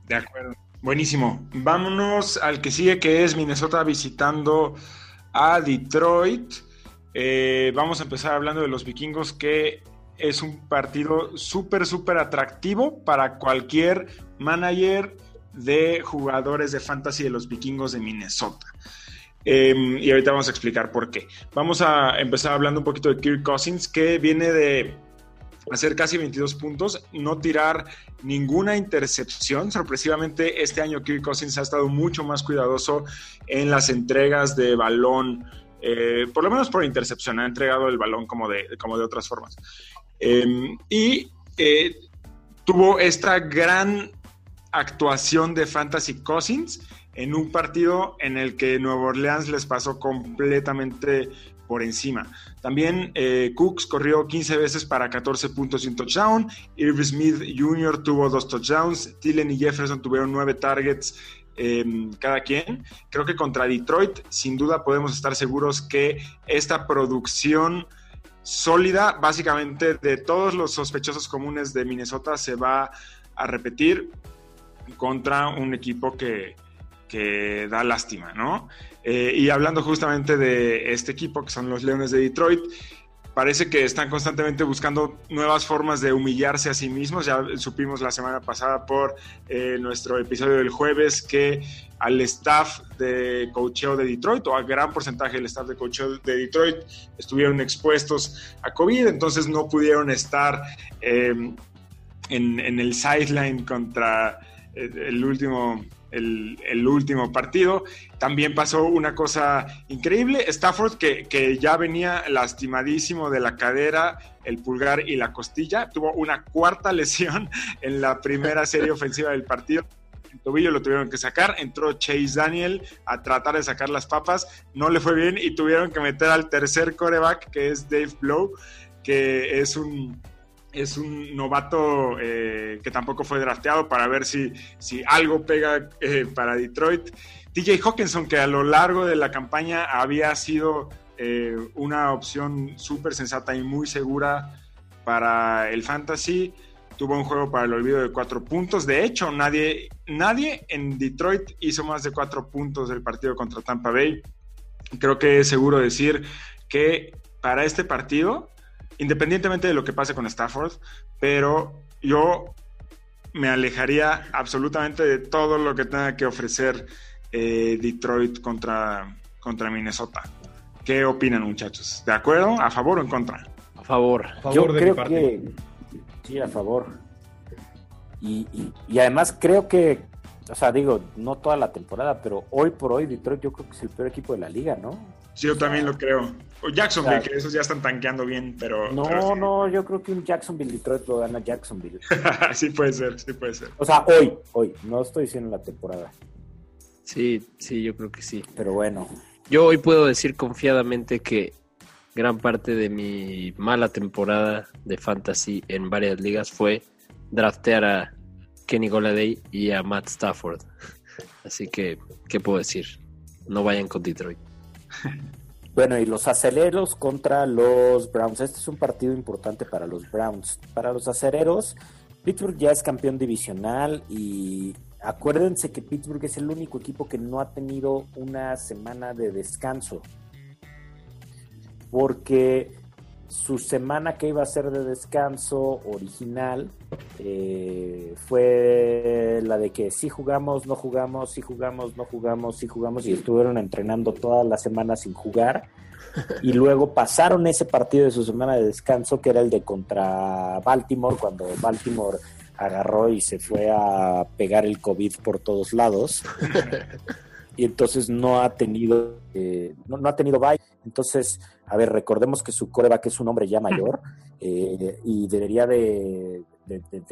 De acuerdo. Buenísimo. Vámonos al que sigue, que es Minnesota visitando a Detroit. Eh, vamos a empezar hablando de los vikingos, que es un partido súper, súper atractivo para cualquier manager de jugadores de fantasy de los vikingos de Minnesota. Em, y ahorita vamos a explicar por qué. Vamos a empezar hablando un poquito de Kirk Cousins, que viene de hacer casi 22 puntos, no tirar ninguna intercepción. Sorpresivamente, este año Kirk Cousins ha estado mucho más cuidadoso en las entregas de balón, eh, por lo menos por intercepción, ha entregado el balón como de, como de otras formas. Em, y eh, tuvo esta gran actuación de Fantasy Cousins en un partido en el que Nueva Orleans les pasó completamente por encima. También eh, Cooks corrió 15 veces para 14 puntos y un touchdown. Irv Smith Jr. tuvo dos touchdowns. Tillen y Jefferson tuvieron nueve targets em, cada quien. Creo que contra Detroit, sin duda, podemos estar seguros que esta producción sólida, básicamente de todos los sospechosos comunes de Minnesota, se va a repetir contra un equipo que, que da lástima, ¿no? Eh, y hablando justamente de este equipo, que son los Leones de Detroit, parece que están constantemente buscando nuevas formas de humillarse a sí mismos. Ya supimos la semana pasada por eh, nuestro episodio del jueves que al staff de coacheo de Detroit, o al gran porcentaje del staff de coacheo de Detroit, estuvieron expuestos a COVID, entonces no pudieron estar en, en, el sideline contra eh, el último el, último partido. También pasó una cosa increíble. Stafford, que, que, ya venía lastimadísimo de la cadera, el pulgar y la costilla, tuvo una cuarta [laughs] lesión en la primera serie ofensiva del partido. El tobillo lo tuvieron que sacar. Entró Chase Daniel a tratar de sacar las papas. No le fue bien y tuvieron que meter al tercer coreback, que es Dave Blow, que es un es un novato eh, que tampoco fue drafteado para ver si, si algo pega eh, para Detroit. TJ Hawkinson, que a lo largo de la campaña había sido eh, una opción súper sensata y muy segura para el fantasy, tuvo un juego para el olvido de cuatro puntos. De hecho, nadie, nadie en Detroit hizo más de cuatro puntos del partido contra Tampa Bay. Creo que es seguro decir que para este partido independientemente de lo que pase con Stafford, pero yo me alejaría absolutamente de todo lo que tenga que ofrecer eh, Detroit contra, contra Minnesota. ¿Qué opinan, muchachos? ¿De acuerdo? ¿A favor o en contra? A favor. A favor yo creo que sí, a favor. Y, y, además creo que, o sea, digo, no toda la temporada, pero hoy por hoy Detroit yo creo que es el peor equipo de la liga, ¿no? Sí, yo también lo creo. O Jacksonville, que esos ya están tanqueando bien, pero. No, no, yo creo que un Jacksonville Detroit lo gana Jacksonville. [laughs] sí, puede ser, sí, puede ser. O sea, hoy, hoy, no estoy diciendo la temporada. Sí, sí, yo creo que sí. Pero bueno. Yo hoy puedo decir confiadamente que gran parte de mi mala temporada de fantasy en varias ligas fue draftear a Kenny Goladay y a Matt Stafford. [laughs] Así que, ¿qué puedo decir? No vayan con Detroit. Bueno, y los aceleros contra los Browns. Este es un partido importante para los Browns. Para los aceleros, Pittsburgh ya es campeón divisional y acuérdense que Pittsburgh es el único equipo que no ha tenido una semana de descanso. Porque su semana que iba a ser de descanso original eh, fue la de que si jugamos, no jugamos, si jugamos, no jugamos, si jugamos y estuvieron entrenando toda la semana sin jugar. Y [laughs] luego pasaron ese partido de su semana de descanso que era el de contra Baltimore cuando Baltimore agarró y se fue a pegar el COVID por todos lados. [laughs] Y entonces no ha tenido eh, no, no ha tenido bye. Entonces a ver, recordemos que su coreback es un hombre ya mayor eh, y debería de,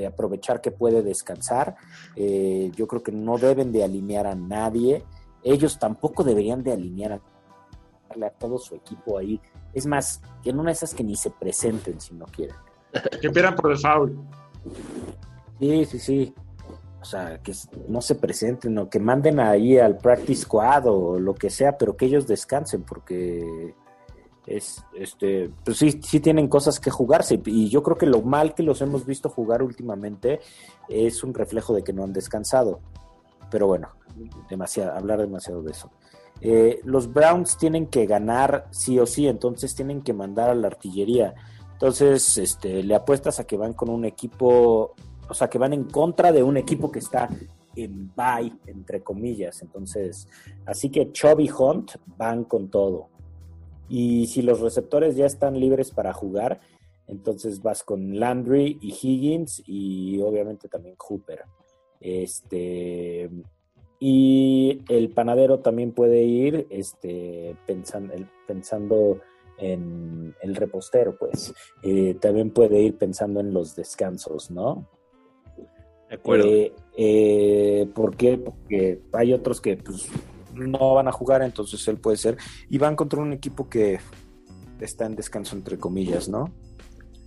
aprovechar que puede descansar. Eh, yo creo que no deben de alinear a nadie. Ellos tampoco deberían de alinear a, a todo su equipo ahí. Es más, que en una de esas que ni se presenten si no quieren. [laughs] Que pierdan por el foul. Sí, sí, sí. O sea, que no se presenten o que manden ahí al practice squad o lo que sea, pero que ellos descansen porque es, este, pues sí, sí tienen cosas que jugarse. Y yo creo que lo mal que los hemos visto jugar últimamente es un reflejo de que no han descansado. Pero bueno, demasiado, hablar demasiado de eso. Eh, los Browns tienen que ganar sí o sí, entonces tienen que mandar a la artillería. Entonces, este, le apuestas a que van con un equipo, o sea, que van en contra de un equipo que está en bye, entre comillas. Entonces, así que Chubby Hunt van con todo. Y si los receptores ya están libres para jugar, entonces vas con Landry y Higgins y obviamente también Cooper. Este, y el panadero también puede ir este, pensando, pensando en el repostero, pues. Eh, también puede ir pensando en los descansos, ¿no? De acuerdo. Eh, eh, ¿Por qué? Porque hay otros que pues, no van a jugar, entonces él puede ser. Y van contra un equipo que está en descanso, entre comillas, ¿no?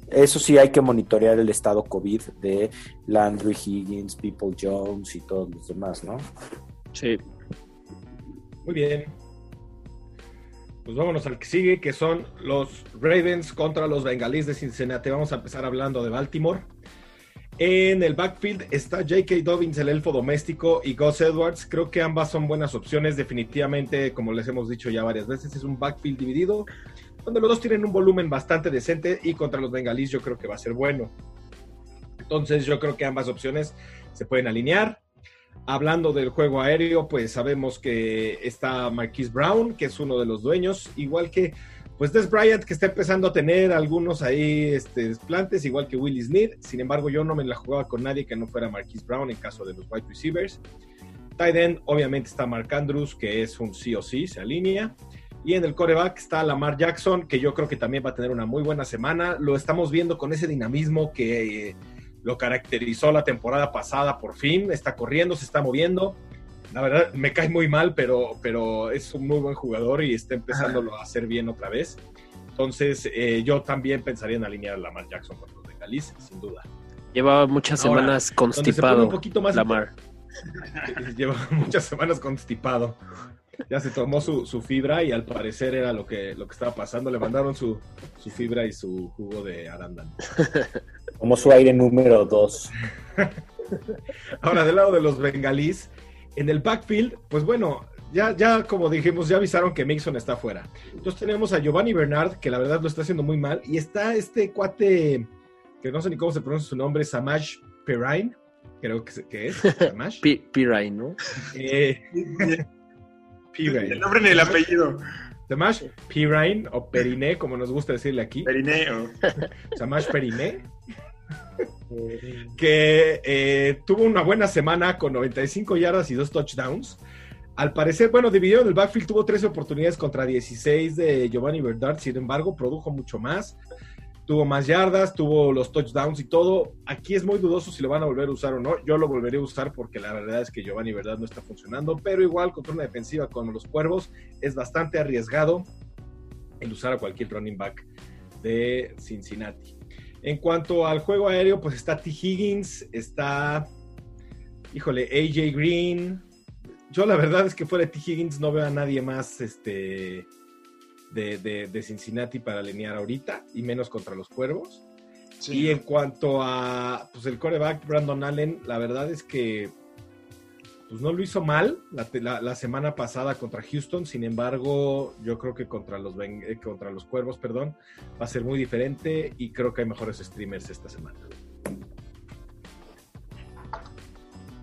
Eso sí, hay que monitorear el estado COVID de Landry Higgins, People Jones y todos los demás, ¿no? Sí. Muy bien. Pues vámonos al que sigue, que son los Ravens contra los Bengalíes de Cincinnati. Vamos a empezar hablando de Baltimore. En el backfield está J.K. Dobbins, el elfo doméstico, y Gus Edwards. Creo que ambas son buenas opciones. Definitivamente, como les hemos dicho ya varias veces, es un backfield dividido, donde los dos tienen un volumen bastante decente y contra los bengalíes yo creo que va a ser bueno. Entonces yo creo que ambas opciones se pueden alinear. Hablando del juego aéreo, pues sabemos que está Marquise Brown, que es uno de los dueños, igual que pues Des Bryant, que está empezando a tener algunos ahí este, desplantes, igual que Willie Snead. Sin embargo, yo no me la jugaba con nadie que no fuera Marquise Brown en caso de los wide receivers. Tight end, obviamente está Mark Andrews, que es un sí o sí, se alinea. Y en el coreback está Lamar Jackson, que yo creo que también va a tener una muy buena semana. Lo estamos viendo con ese dinamismo que eh, lo caracterizó la temporada pasada por fin. Está corriendo, se está moviendo la verdad me cae muy mal, pero, pero es un muy buen jugador y está empezándolo a hacer bien otra vez. Entonces, eh, yo también pensaría en alinear a Lamar Jackson con los de Galicia, sin duda. Llevaba muchas Ahora, semanas donde se constipado un poquito más Lamar. [laughs] Lleva muchas semanas constipado. Ya se tomó su, su fibra y al parecer era lo que, lo que estaba pasando. Le mandaron su, su fibra y su jugo de arándano. Como su aire número 2. [laughs] Ahora, del lado de los bengalís, en el backfield, pues bueno, ya, ya como dijimos, ya avisaron que Mixon está fuera. Entonces tenemos a Giovanni Bernard, que la verdad lo está haciendo muy mal, y está este cuate, que no sé ni cómo se pronuncia su nombre, Samash Perrine, creo que, es, Samash. [laughs] Pi- Piray, ¿no? Eh, [laughs] Pirine. El nombre ni el apellido. Samash Pirine, o Periné, como nos gusta decirle aquí. Perineo. Samash Periné. Que eh, tuvo una buena semana con 95 yardas y dos touchdowns. Al parecer, bueno, dividido en el backfield, tuvo 13 oportunidades contra 16 de Giovanni Bernard, sin embargo, produjo mucho más. Tuvo más yardas, tuvo los touchdowns y todo. Aquí es muy dudoso si lo van a volver a usar o no. Yo lo volveré a usar porque la verdad es que Giovanni Bernard no está funcionando, pero igual contra una defensiva con los cuervos es bastante arriesgado el usar a cualquier running back de Cincinnati. En cuanto al juego aéreo, pues está T. Higgins, está, híjole, AJ Green. Yo la verdad es que fuera de T. Higgins no veo a nadie más este, de, de- de Cincinnati para alinear ahorita, y menos contra los Cuervos. Y en cuanto a pues, el coreback Brandon Allen, la verdad es que pues, no lo hizo mal la, la- semana pasada contra Houston. Sin embargo, yo creo que contra los, eh, contra los Cuervos, perdón, va a ser muy diferente y creo que hay mejores streamers esta semana.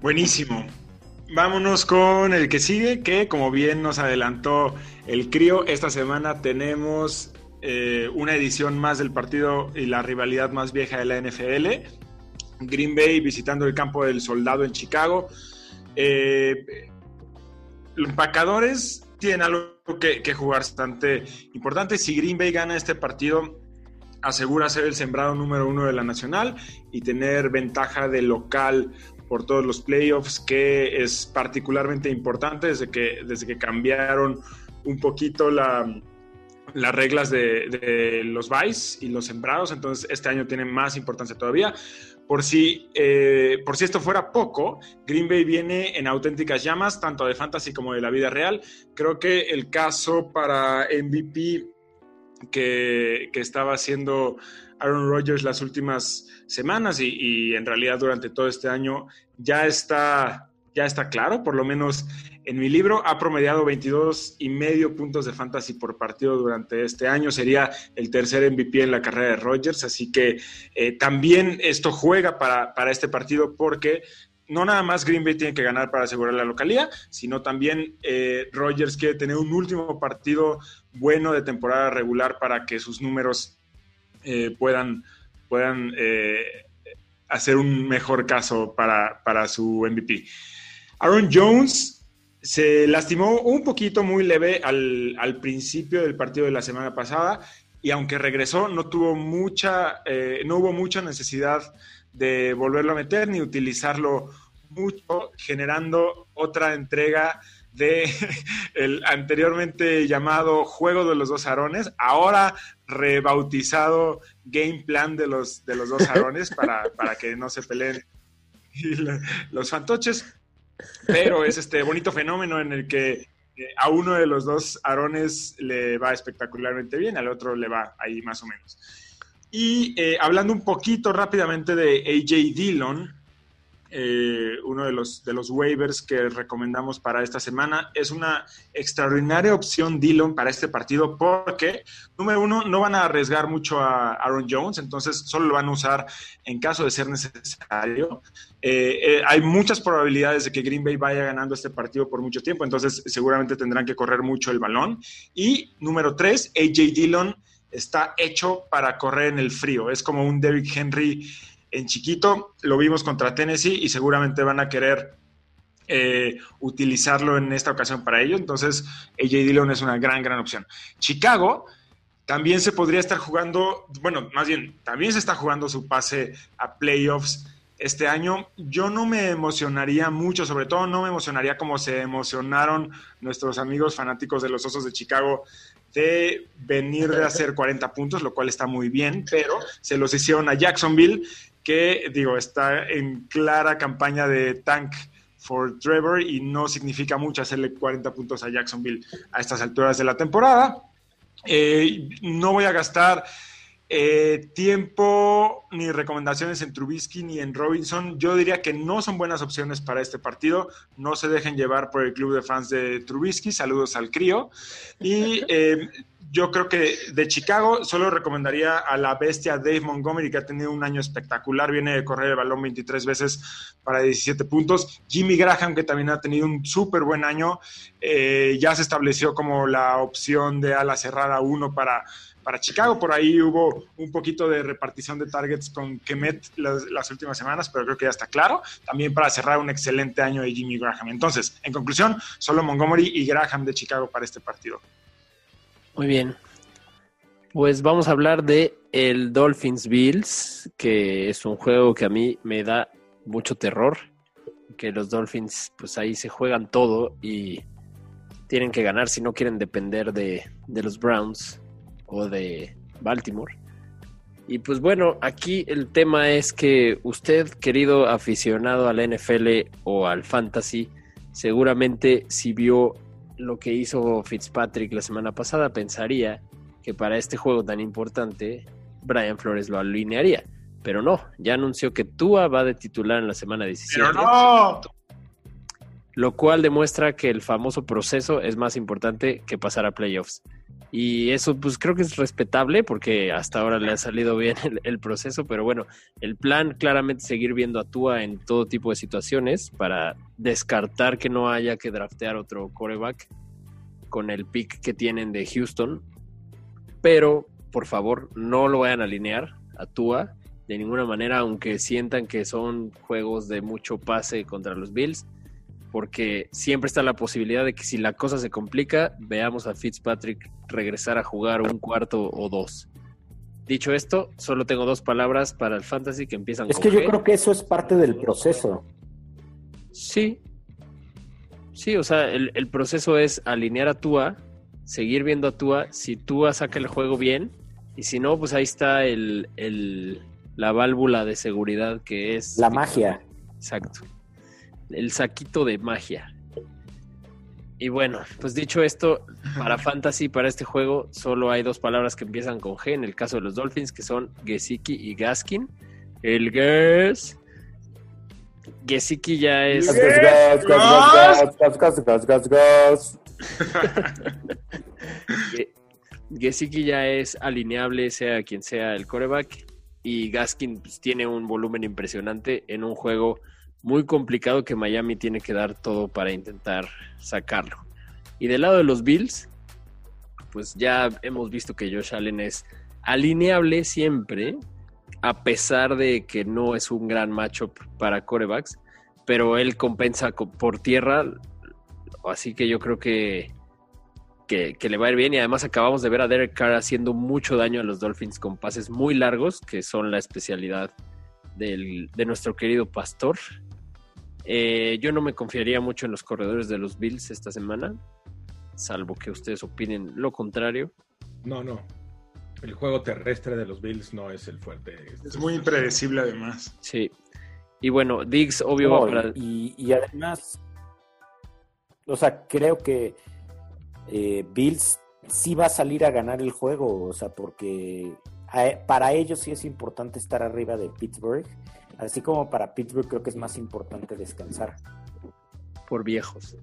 Buenísimo. Vámonos con el que sigue, que como bien nos adelantó el crío, esta semana tenemos eh, una edición más del partido y la rivalidad más vieja de la NFL. Green Bay visitando el campo del soldado en Chicago. Eh, los empacadores tienen algo que, jugar bastante importante. Si Green Bay gana este partido, asegura ser el sembrado número uno de la nacional y tener ventaja de local por todos los playoffs, que es particularmente importante desde que, desde que cambiaron un poquito la, las reglas de, de los buys y los sembrados, entonces este año tiene más importancia todavía. Por si, eh, por si esto fuera poco, Green Bay viene en auténticas llamas, tanto de fantasy como de la vida real. Creo que el caso para MVP que, que estaba haciendo Aaron Rodgers las últimas semanas y, y, en realidad durante todo este año ya está, ya está claro, por lo menos en mi libro ha promediado 22 y medio puntos de fantasy por partido durante este año. Sería el tercer MVP en la carrera de Rodgers. Así que eh, también esto juega para, para este partido porque no nada más Green Bay tiene que ganar para asegurar la localía, sino también eh, Rodgers quiere tener un último partido bueno de temporada regular para que sus números eh, puedan, puedan eh, hacer un mejor caso para, para su MVP. Aaron Jones se lastimó un poquito muy leve al, al, principio del partido de la semana pasada y aunque regresó no tuvo mucha, eh, no hubo mucha necesidad de volverlo a meter ni utilizarlo mucho, generando otra entrega de [laughs] el anteriormente llamado Juego de los Dos Arones, ahora rebautizado Game Plan de los, de los dos [laughs] Arones para, para que no se peleen [laughs] los fantoches pero es este bonito fenómeno en el que eh, a uno de los dos Arones le va espectacularmente bien, al otro le va ahí más o menos. Y eh, hablando un poquito rápidamente de AJ Dillon, eh, uno de los, de los waivers que recomendamos para esta semana. Es una extraordinaria opción Dillon para este partido porque, número uno, no van a arriesgar mucho a Aaron Jones, entonces solo lo van a usar en caso de ser necesario. Eh, eh, hay muchas probabilidades de que Green Bay vaya ganando este partido por mucho tiempo, entonces seguramente tendrán que correr mucho el balón. Y número tres, AJ Dillon está hecho para correr en el frío. Es como un Derrick Henry en chiquito, lo vimos contra Tennessee y seguramente van a querer eh, utilizarlo en esta ocasión para ello. Entonces, AJ Dillon es una gran, gran opción. Chicago también se podría estar jugando, bueno, más bien, también se está jugando su pase a playoffs este año. Yo no me emocionaría mucho, sobre todo no me emocionaría como se emocionaron nuestros amigos fanáticos de los Osos de Chicago de venir de hacer 40 puntos, lo cual está muy bien, pero se los hicieron a Jacksonville que digo, está en clara campaña de tank for Trevor y no significa mucho hacerle 40 puntos a Jacksonville a estas alturas de la temporada. Eh, no voy a gastar eh, tiempo ni recomendaciones en Trubisky ni en Robinson. Yo diría que no son buenas opciones para este partido. No se dejen llevar por el club de fans de Trubisky. Saludos al crío. Y eh, yo creo que de Chicago solo recomendaría a la bestia Dave Montgomery, que ha tenido un año espectacular, viene de correr el balón 23 veces para 17 puntos. Jimmy Graham, que también ha tenido un súper buen año, eh, ya se estableció como la opción de ala cerrada 1 para, para Chicago. Por ahí hubo un poquito de repartición de targets con Kemet las, las últimas semanas, pero creo que ya está claro. También para cerrar un excelente año de Jimmy Graham. Entonces, en conclusión, solo Montgomery y Graham de Chicago para este partido. Muy bien. Pues vamos a hablar de el Dolphins Bills, que es un juego que a mí me da mucho terror, que los Dolphins pues ahí se juegan todo y tienen que ganar si no quieren depender de, de los Browns o de Baltimore. Y pues bueno, aquí el tema es que usted, querido aficionado al NFL o al fantasy, seguramente si vio lo que hizo Fitzpatrick la semana pasada, pensaría que para este juego tan importante, Brian Flores lo alinearía. Pero no, ya anunció que Tua va de titular en la semana 17. ¡Pero no! Lo cual demuestra que el famoso proceso es más importante que pasar a playoffs. Y eso pues creo que es respetable porque hasta ahora le ha salido bien el, proceso, pero bueno, el plan claramente seguir viendo a Tua en todo tipo de situaciones para descartar que no haya que draftear otro coreback con el pick que tienen de Houston. Pero por favor no lo vayan a alinear a Tua de ninguna manera, aunque sientan que son juegos de mucho pase contra los Bills porque siempre está la posibilidad de que si la cosa se complica, veamos a Fitzpatrick regresar a jugar un cuarto o dos. Dicho esto, solo tengo dos palabras para el fantasy que empiezan Es que yo creo que eso es parte del proceso. Sí. Sí, o sea, el, el, proceso es alinear a Tua, seguir viendo a Tua. Si Tua saca el juego bien, y si no, pues ahí está el, el la válvula de seguridad que es. La magia. Exacto el saquito de magia. Y bueno, pues dicho esto, para [laughs] fantasy, para este juego, solo hay dos palabras que empiezan con G en el caso de los Dolphins, que son Gesicki y Gaskin. El Gas. Gesicki ya es. Gas, gas, gas, gas, Gesicki ya es alineable, sea quien sea el coreback. Y Gaskin pues, tiene un volumen impresionante en un juego muy complicado que Miami tiene que dar todo para intentar sacarlo. Y del lado de los Bills, pues ya hemos visto que Josh Allen es alineable siempre, a pesar de que no es un gran matchup para corebacks, pero él compensa co- por tierra, así que yo creo que, que, que le va a ir bien y además acabamos de ver a Derek Carr haciendo mucho daño a los Dolphins con pases muy largos, que son la especialidad del- de nuestro querido pastor. Eh, yo no me confiaría mucho en los corredores de los Bills esta semana, salvo que ustedes opinen lo contrario. No, no. El juego terrestre de los Bills no es el fuerte. Es muy impredecible además. Sí. Y bueno, Diggs, obvio, va para- y, y además, o sea, creo que eh, Bills sí va a salir a ganar el juego, o sea, porque a- para ellos sí es importante estar arriba de Pittsburgh, así como para Pittsburgh creo que es más importante descansar. por viejos.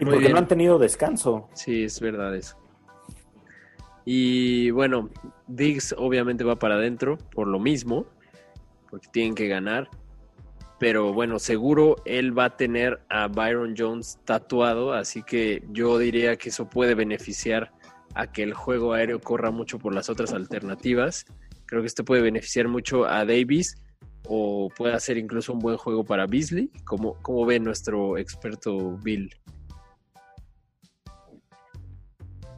Y Muy porque bien. no han tenido descanso. Sí, es verdad eso. Y bueno, Diggs obviamente va para adentro por lo mismo, porque tienen que ganar. Pero bueno, seguro él va a tener a Byron Jones tatuado, así que yo diría que eso puede beneficiar a que el juego aéreo corra mucho por las otras alternativas. Creo que esto puede beneficiar mucho a Davis o puede hacer incluso un buen juego para Beasley, como, como ve nuestro experto Bill.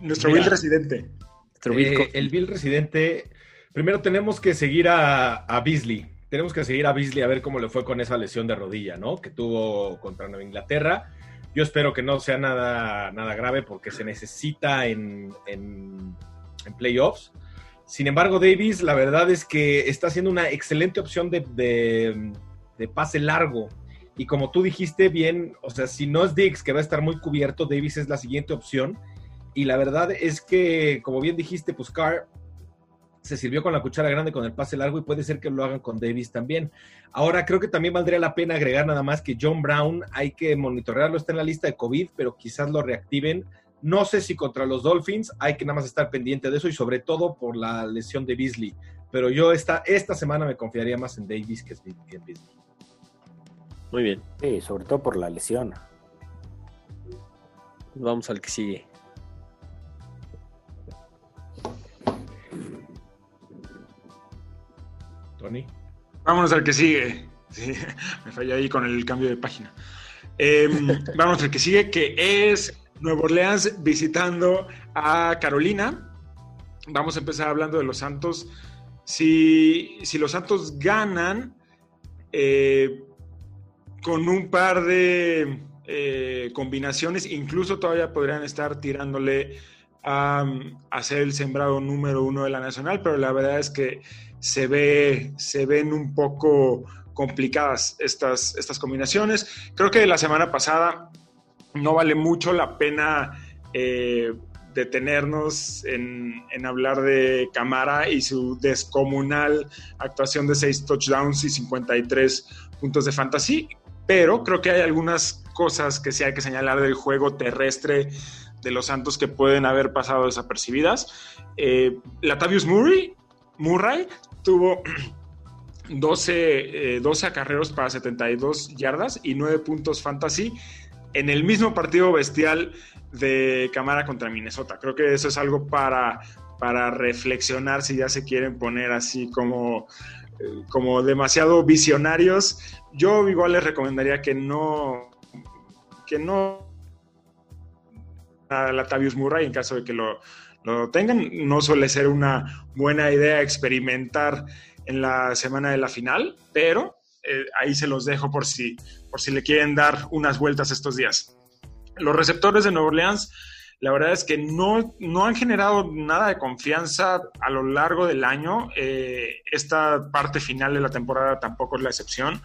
Nuestro Mira. Bill residente. Nuestro Bill Eh, el Bill residente. Primero tenemos que seguir a, a Beasley. Tenemos que seguir a Beasley a ver cómo le fue con esa lesión de rodilla, ¿no? Que tuvo contra Nueva Inglaterra. Yo espero que no sea nada, nada grave porque se necesita en, en, en playoffs. Sin embargo, Davis, la verdad es que está siendo una excelente opción de, de- pase largo. Y como tú dijiste bien, o sea, si no es Diggs que va a estar muy cubierto, Davis es la siguiente opción. Y la verdad es que, como bien dijiste, pues se sirvió con la cuchara grande con el pase largo y puede ser que lo hagan con Davis también. Ahora creo que también valdría la pena agregar nada más que John Brown hay que monitorearlo, está en la lista de COVID, pero quizás lo reactiven. No sé si contra los Dolphins hay que nada más estar pendiente de eso y sobre todo por la lesión de Beasley. Pero yo esta, esta semana me confiaría más en Davis que en Beasley. Muy bien, Sí, sobre todo por la lesión. vamos al que sigue. Tony. Vámonos al que sigue. Sí, [laughs] me fallé ahí con el cambio de página. Em, [laughs] vamos al que sigue, que es Nueva Orleans visitando a Carolina. Vamos a empezar hablando de los Santos. Si, si los Santos ganan eh, con un par de eh, combinaciones, incluso todavía podrían estar tirándole a, a ser el sembrado número uno de la nacional, pero la verdad es que se, ve, se ven un poco complicadas estas, estas combinaciones. Creo que la semana pasada no vale mucho la pena eh, detenernos en, hablar de Camara y su descomunal actuación de 6 touchdowns y 53 puntos de fantasy, pero creo que hay algunas cosas que sí hay que señalar del juego terrestre de los Santos que pueden haber pasado desapercibidas. Eh, Latavius Murray, Murray tuvo [clears throat] 12, eh, 12 acarreos para 72 yardas y 9 puntos fantasy en el mismo partido bestial de Camara contra Minnesota. Creo que eso es algo para, para reflexionar si ya se quieren poner así como, eh, como demasiado visionarios. Yo igual les recomendaría que no, que no a Latavius Murray en caso de que lo, lo tengan. No suele ser una buena idea experimentar en la semana de la final, pero eh, ahí se los dejo por si, por si le quieren dar unas vueltas estos días. Los receptores de Nueva Orleans, la verdad es que no, no han generado nada de confianza a lo largo del año. Eh, esta parte final de la temporada tampoco es la excepción.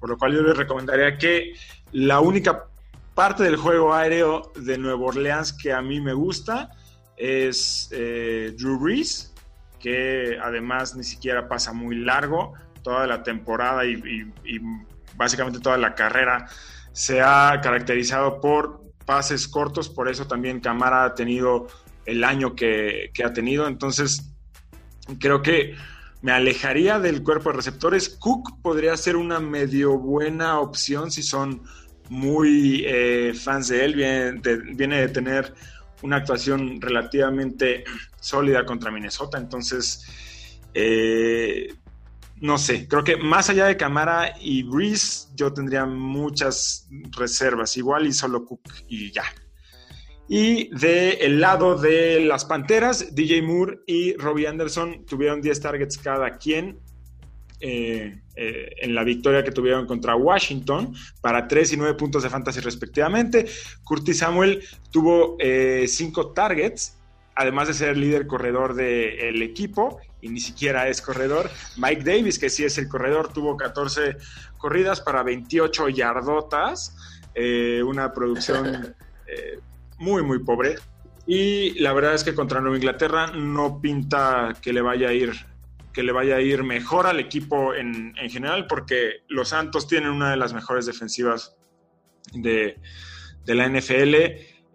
por lo cual yo les recomendaría que la única parte del juego aéreo de Nueva Orleans que a mí me gusta es eh, Drew Brees, que además ni siquiera pasa muy largo, toda la temporada y, básicamente toda la carrera se ha caracterizado por pases cortos, por eso también Camara ha tenido el año que, ha tenido, entonces creo que me alejaría del cuerpo de receptores. Cook podría ser una medio buena opción si son muy eh, fans de él. Viene de, tener una actuación relativamente sólida contra Minnesota. Entonces, eh, no sé, creo que más allá de Camara y Breeze, yo tendría muchas reservas. Igual y solo Cook y ya. Y del lado de las Panteras, DJ Moore y Robbie Anderson tuvieron 10 targets cada quien eh, eh, en la victoria que tuvieron contra Washington para 3 y 9 puntos de fantasy respectivamente. Curtis Samuel tuvo 5 eh, targets, además de ser el líder corredor del equipo, y ni siquiera es corredor. Mike Davis, que sí es el corredor, tuvo 14 corridas para 28 yardotas, una producción [laughs] muy, muy pobre. Y la verdad es que contra Nueva Inglaterra no pinta que le vaya a ir que le vaya a ir mejor al equipo en, general, porque los Santos tienen una de las mejores defensivas de, la NFL.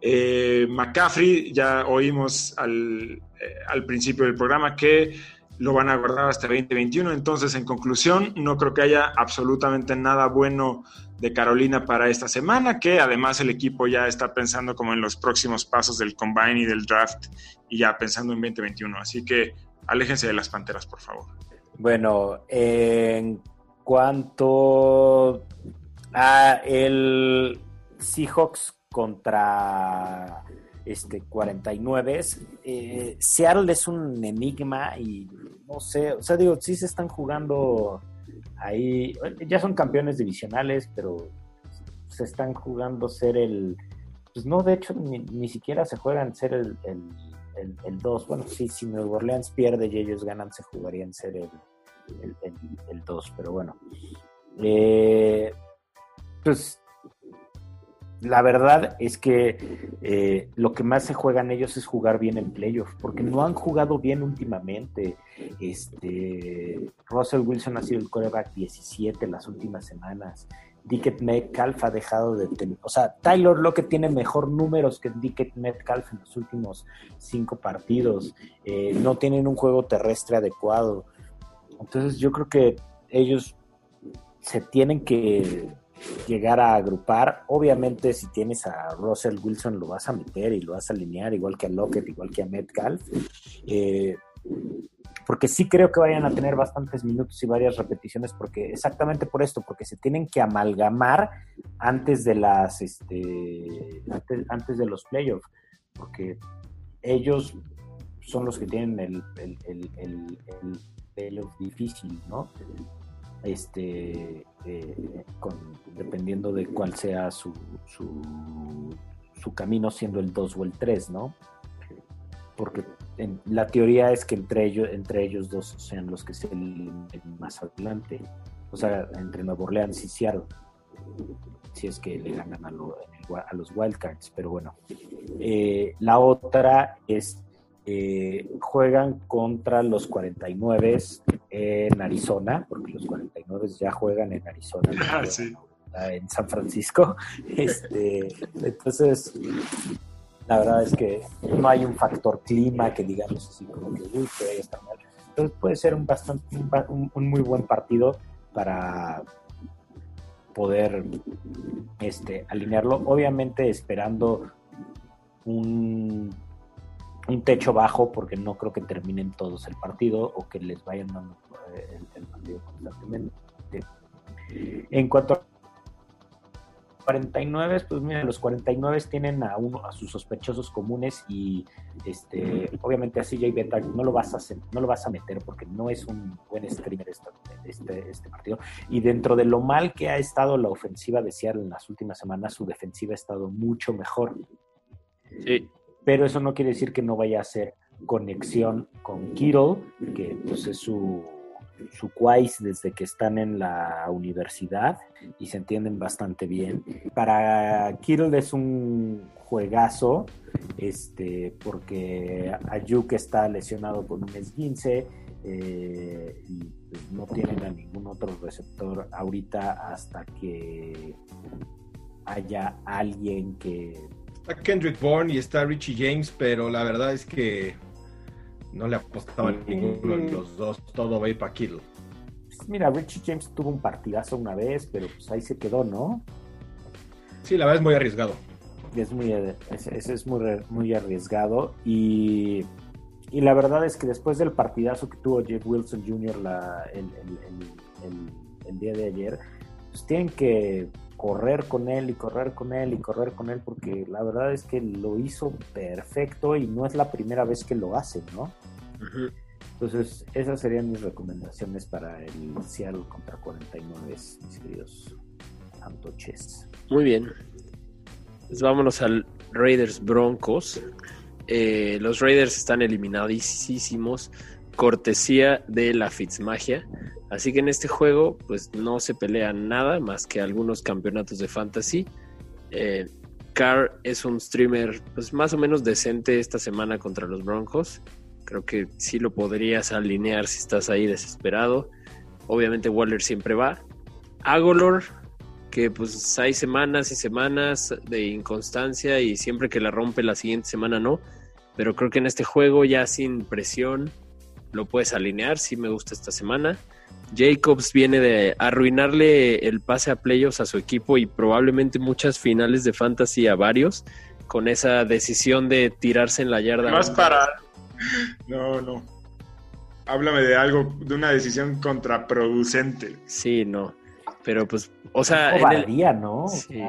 Eh, McCaffrey, ya oímos al, eh, al, principio del programa que lo van a guardar hasta 2021. Entonces, en conclusión, no creo que haya absolutamente nada bueno de Carolina para esta semana, que además el equipo ya está pensando como en los próximos pasos del combine y del draft y ya pensando en 2021. Así que aléjense de las Panteras, por favor. Bueno, en cuanto a el Seahawks contra este 49, eh, Seattle es un enigma y no sé, o sea, digo, sí se están jugando ahí, ya son campeones divisionales, pero se están jugando ser el, pues no, de hecho, ni, siquiera se juegan ser el, el, 2. Bueno, sí, si Nueva Orleans pierde y ellos ganan, se jugarían ser el, el, 2, pero bueno. Eh, pues la verdad es que eh, lo que más se juegan ellos es jugar bien en playoff, porque no han jugado bien últimamente. Este, Russell Wilson ha sido el coreback 17 las últimas semanas. Dickett Metcalf ha dejado de tener, o sea, Tyler Lockett tiene mejor números que Dickett Metcalf en los últimos cinco partidos. Eh, no tienen un juego terrestre adecuado. Entonces yo creo que ellos se tienen que llegar a agrupar. Obviamente, si tienes a Russell Wilson, lo vas a meter y lo vas a alinear, igual que a Lockett, igual que a Metcalf. Eh, porque sí creo que vayan a tener bastantes minutos y varias repeticiones, porque exactamente por esto, porque se tienen que amalgamar antes de las, este, antes, de los playoffs, porque ellos son los que tienen el, el, el, difícil, ¿no? Este, eh, dependiendo de cuál sea su, su, su camino siendo el 2 o el 3, ¿no? Porque la teoría es que entre ellos, entre ellos dos sean los que se más adelante, o sea, entre Nueva Orleans y Seattle, si es que le ganan a, a los Wildcards, pero bueno. Eh, la otra es, eh, juegan contra los 49 en Arizona, porque los 49 ya juegan en Arizona. [laughs] Ah, en San Francisco. [laughs] Este, entonces, la verdad es que no hay un factor clima que digamos así como que, uy, puede estar mal. Entonces puede ser un, bastante, un, muy buen partido para poder este, alinearlo. Obviamente esperando un, un techo bajo porque no creo que terminen todos el partido o que les vayan dando eh, el, partido constantemente. En cuanto a 49, pues mira, los 49 tienen a uno a sus sospechosos comunes y este obviamente a CJ Beathard no lo vas a no lo vas a meter porque no es un buen streamer este, este, este, partido y dentro de lo mal que ha estado la ofensiva de Seattle en las últimas semanas, su defensiva ha estado mucho mejor. Sí. Pero eso no quiere decir que no vaya a ser conexión con Kittle, que pues es su su quais desde que están en la universidad y se entienden bastante bien. Para Kittle es un juegazo, este, porque Ayuk está lesionado con un esguince eh, y pues, no tienen a ningún otro receptor ahorita hasta que haya alguien que... Está Kendrick Bourne y está Richie James, pero la verdad es que no le apostaba a ninguno de los dos, todo va a ir para Kittle. Mira, Richie James tuvo un partidazo una vez, pero pues ahí se quedó, ¿no? Sí, la verdad es muy arriesgado. Es muy, es, es muy, muy arriesgado y, y, la verdad es que después del partidazo que tuvo Jeff Wilson Jr. La, el, el, el, el, día de ayer, pues tienen que correr con él y correr con él y correr con él porque la verdad es que lo hizo perfecto y no es la primera vez que lo hace, ¿no? Entonces, esas serían mis recomendaciones para el Seattle contra 49, mis queridos antoches. Muy bien. Pues vámonos al Raiders Broncos. Eh, los Raiders están eliminadísimos, cortesía de la Fitzmagia. Así que en este juego, pues no se pelea nada más que algunos campeonatos de fantasy. Eh, Carr es un streamer, pues más o menos decente esta semana contra los Broncos. Creo que sí lo podrías alinear si estás ahí desesperado. Obviamente Waller siempre va. Agolor, que pues hay semanas y semanas de inconstancia y siempre que la rompe la siguiente semana no. Pero creo que en este juego ya sin presión lo puedes alinear. Sí me gusta esta semana. Jacobs viene de arruinarle el pase a playoffs a su equipo y probablemente muchas finales de fantasy a varios con esa decisión de tirarse en la yarda. Más para no, no. Háblame de algo, de una decisión contraproducente. Sí, no. Pero pues, o sea. En ¿no? Sí.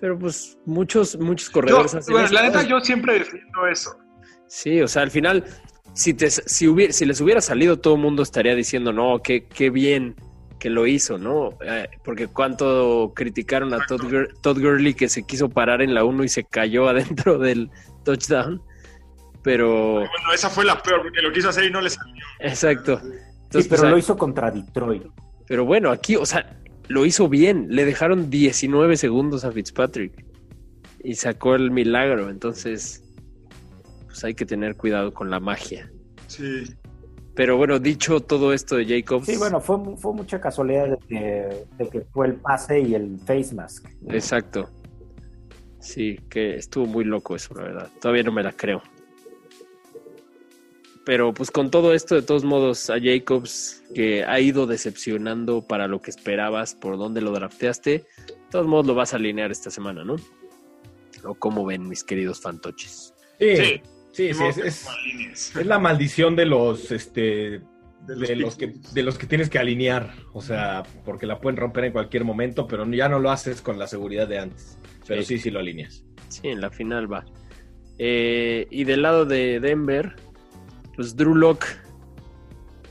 Pero pues muchos, muchos corredores La neta, yo siempre defiendo eso. Sí, o sea, al final, si, te, si, si les hubiera salido, todo el mundo estaría diciendo, no, qué, qué bien que lo hizo, ¿no? Eh, porque cuánto criticaron a Todd, Todd, Gurley que se quiso parar en la 1 y se cayó [laughs] adentro del touchdown pero... Bueno, esa fue la peor, porque lo quiso hacer y no le salió. Exacto. sí, pero lo hizo contra Detroit. Pero bueno, aquí, o sea, lo hizo bien. Le dejaron 19 segundos a Fitzpatrick y sacó el milagro. Entonces, pues hay que tener cuidado con la magia. Sí. Pero bueno, dicho todo esto de Jacobs. Sí, bueno, fue, fue mucha casualidad de que, de que fue el pase y el face mask. Exacto. Sí, que estuvo muy loco eso, la verdad. Todavía no me la creo. Pero pues con todo esto, de todos modos, a Jacobs, que ha ido decepcionando para lo que esperabas, por dónde lo drafteaste, de todos modos lo vas a alinear esta semana, ¿no? ¿O cómo ven, mis queridos fantoches? Sí, sí, sí, es, la maldición de los, este, de los, que, de los que tienes que alinear, o sea, porque la pueden romper en cualquier momento, pero ya no lo haces con la seguridad de antes. Pero sí, sí, lo alineas. Sí, en la final va. Eh, y del lado de Denver, pues Drew Lock,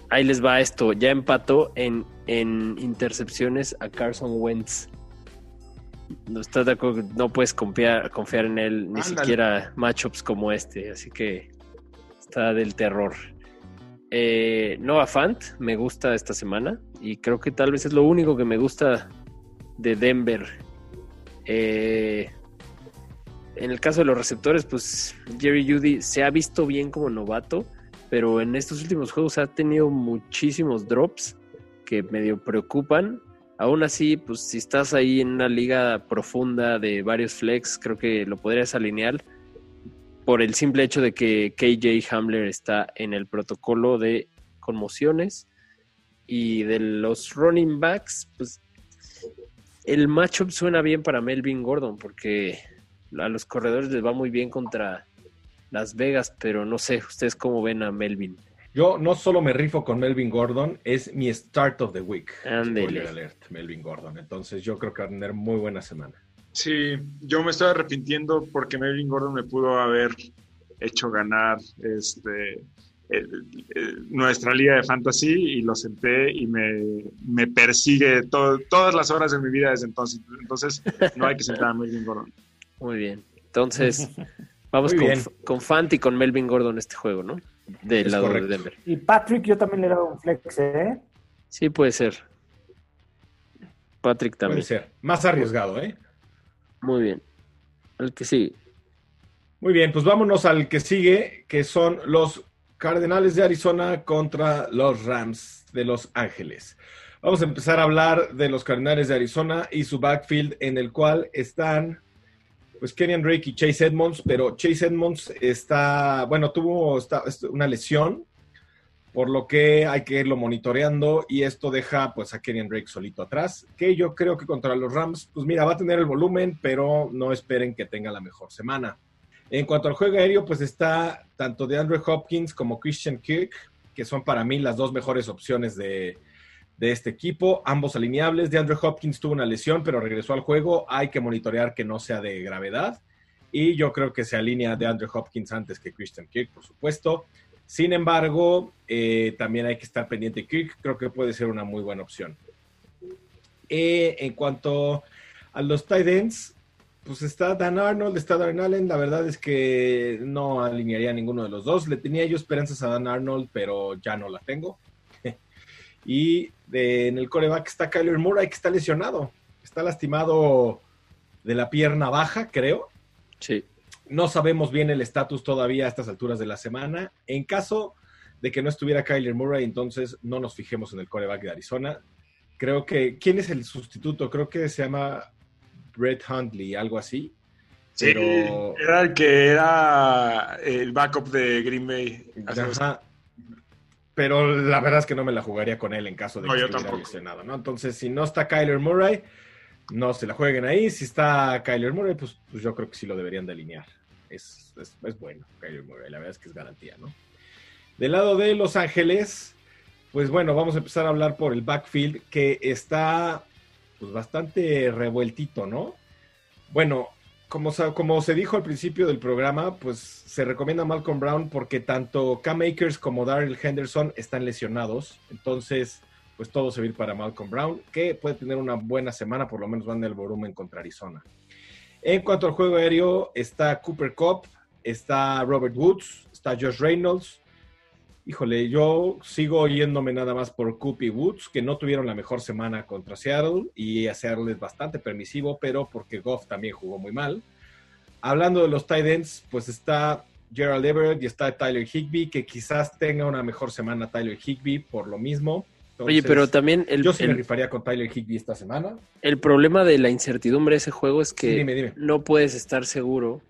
ahí les va esto, ya empató en, en intercepciones a Carson Wentz. No, estás de acuerdo, no puedes confiar, confiar en él, ni siquiera matchups como este, así que está del terror. Eh, Noah Fant me gusta esta semana y creo que tal vez es lo único que me gusta de Denver. Eh, en el caso de los receptores, pues Jerry Judy se ha visto bien como novato, pero en estos últimos juegos ha tenido muchísimos drops que medio preocupan. Aún así, pues si estás ahí en una liga profunda de varios flex, creo que lo podrías alinear por el simple hecho de que KJ Hamler está en el protocolo de conmociones y de los running backs, pues el matchup suena bien para Melvin Gordon porque a los corredores les va muy bien contra las Vegas, pero no sé, ¿ustedes cómo ven a Melvin? Yo no solo me rifo con Melvin Gordon, es mi start of the week. Andele. Alert, Melvin Gordon. Entonces yo creo que va a tener muy buena semana. Sí, yo me estoy arrepintiendo porque Melvin Gordon me pudo haber hecho ganar este nuestra liga de fantasy y lo senté y me, me persigue todas las horas de mi vida desde entonces. Entonces no hay que sentar a Melvin Gordon. Muy bien. Entonces, [laughs] Vamos con, bien. con Fant y con Melvin Gordon este juego, ¿no? Del Es lado correcto. de Denver. Y Patrick, yo también le he dado un flex, ¿eh? Sí, puede ser. Patrick Puede también. ser. Más arriesgado, ¿eh? Muy bien. El que sí. Muy bien, pues vámonos al que sigue, que son los Cardenales de Arizona contra los Rams de Los Ángeles. Vamos a empezar a hablar de los Cardenales de Arizona y su backfield en el cual están pues Kenyan Drake y Chase Edmonds, pero Chase Edmonds está, bueno, tuvo está- una lesión, por lo que hay que irlo monitoreando y esto deja pues a Kenyan Drake solito atrás, que yo creo que contra los Rams, pues mira, va a tener el volumen, pero no esperen que tenga la mejor semana. En cuanto al juego aéreo, pues está tanto de Andrew Hopkins como Christian Kirk, que son para mí las dos mejores opciones de, de este equipo, ambos alineables. De Andrew Hopkins tuvo una lesión, pero regresó al juego. Hay que monitorear que no sea de gravedad. Y yo creo que se alinea de Andrew Hopkins antes que Christian Kirk, por supuesto. Sin embargo, eh, también hay que estar pendiente de Kirk. Creo que puede ser una muy buena opción. En cuanto a los tight ends, pues está Dan Arnold, está Darren Allen. La verdad es que no alinearía a ninguno de los dos. Le tenía yo esperanzas a Dan Arnold, pero ya no la tengo. Y de- en el coreback está Kyler Murray, que está lesionado. Está lastimado de la pierna baja, creo. Sí. No sabemos bien el estatus todavía a estas alturas de la semana. En caso de que no estuviera Kyler Murray, entonces no nos fijemos en el coreback de Arizona. Creo que, ¿quién es el sustituto? Creo que se llama Brett Huntley, algo así. Sí, Pero- era el que era el backup de Green Bay. Ajá. Pero la verdad es que no me la jugaría con él en caso de No, que estuviera lesionado, ¿no? Entonces, si no está Kyler Murray, no se la jueguen ahí. Si está Kyler Murray, pues, pues yo creo que sí lo deberían de alinear. Es, es- es bueno, Kyler Murray, la verdad es que es garantía, ¿no? Del lado de Los Ángeles, pues bueno, vamos a empezar a hablar por el backfield que está pues bastante revueltito, ¿no? Bueno, como, como se dijo al principio del programa, pues se recomienda Malcolm Brown porque tanto Cam Akers como Daryl Henderson están lesionados. Entonces, pues todo se va para Malcolm Brown, que puede tener una buena semana, por lo menos van el volumen contra Arizona. En cuanto al juego aéreo, está Cooper Cup, está Robert Woods, está Josh Reynolds. Híjole, yo sigo yéndome nada más por Coop y Woods, que no tuvieron la mejor semana contra Seattle, y a Seattle es bastante permisivo, pero porque Goff también jugó muy mal. Hablando de los tight ends, pues está Gerald Everett y está Tyler Higby, que quizás tenga una mejor semana Tyler Higby por lo mismo. Oye, pero también el, yo sí me el, rifaría con Tyler Higby esta semana. el problema de la incertidumbre de ese juego es que Sí, dime, dime. no puedes estar seguro.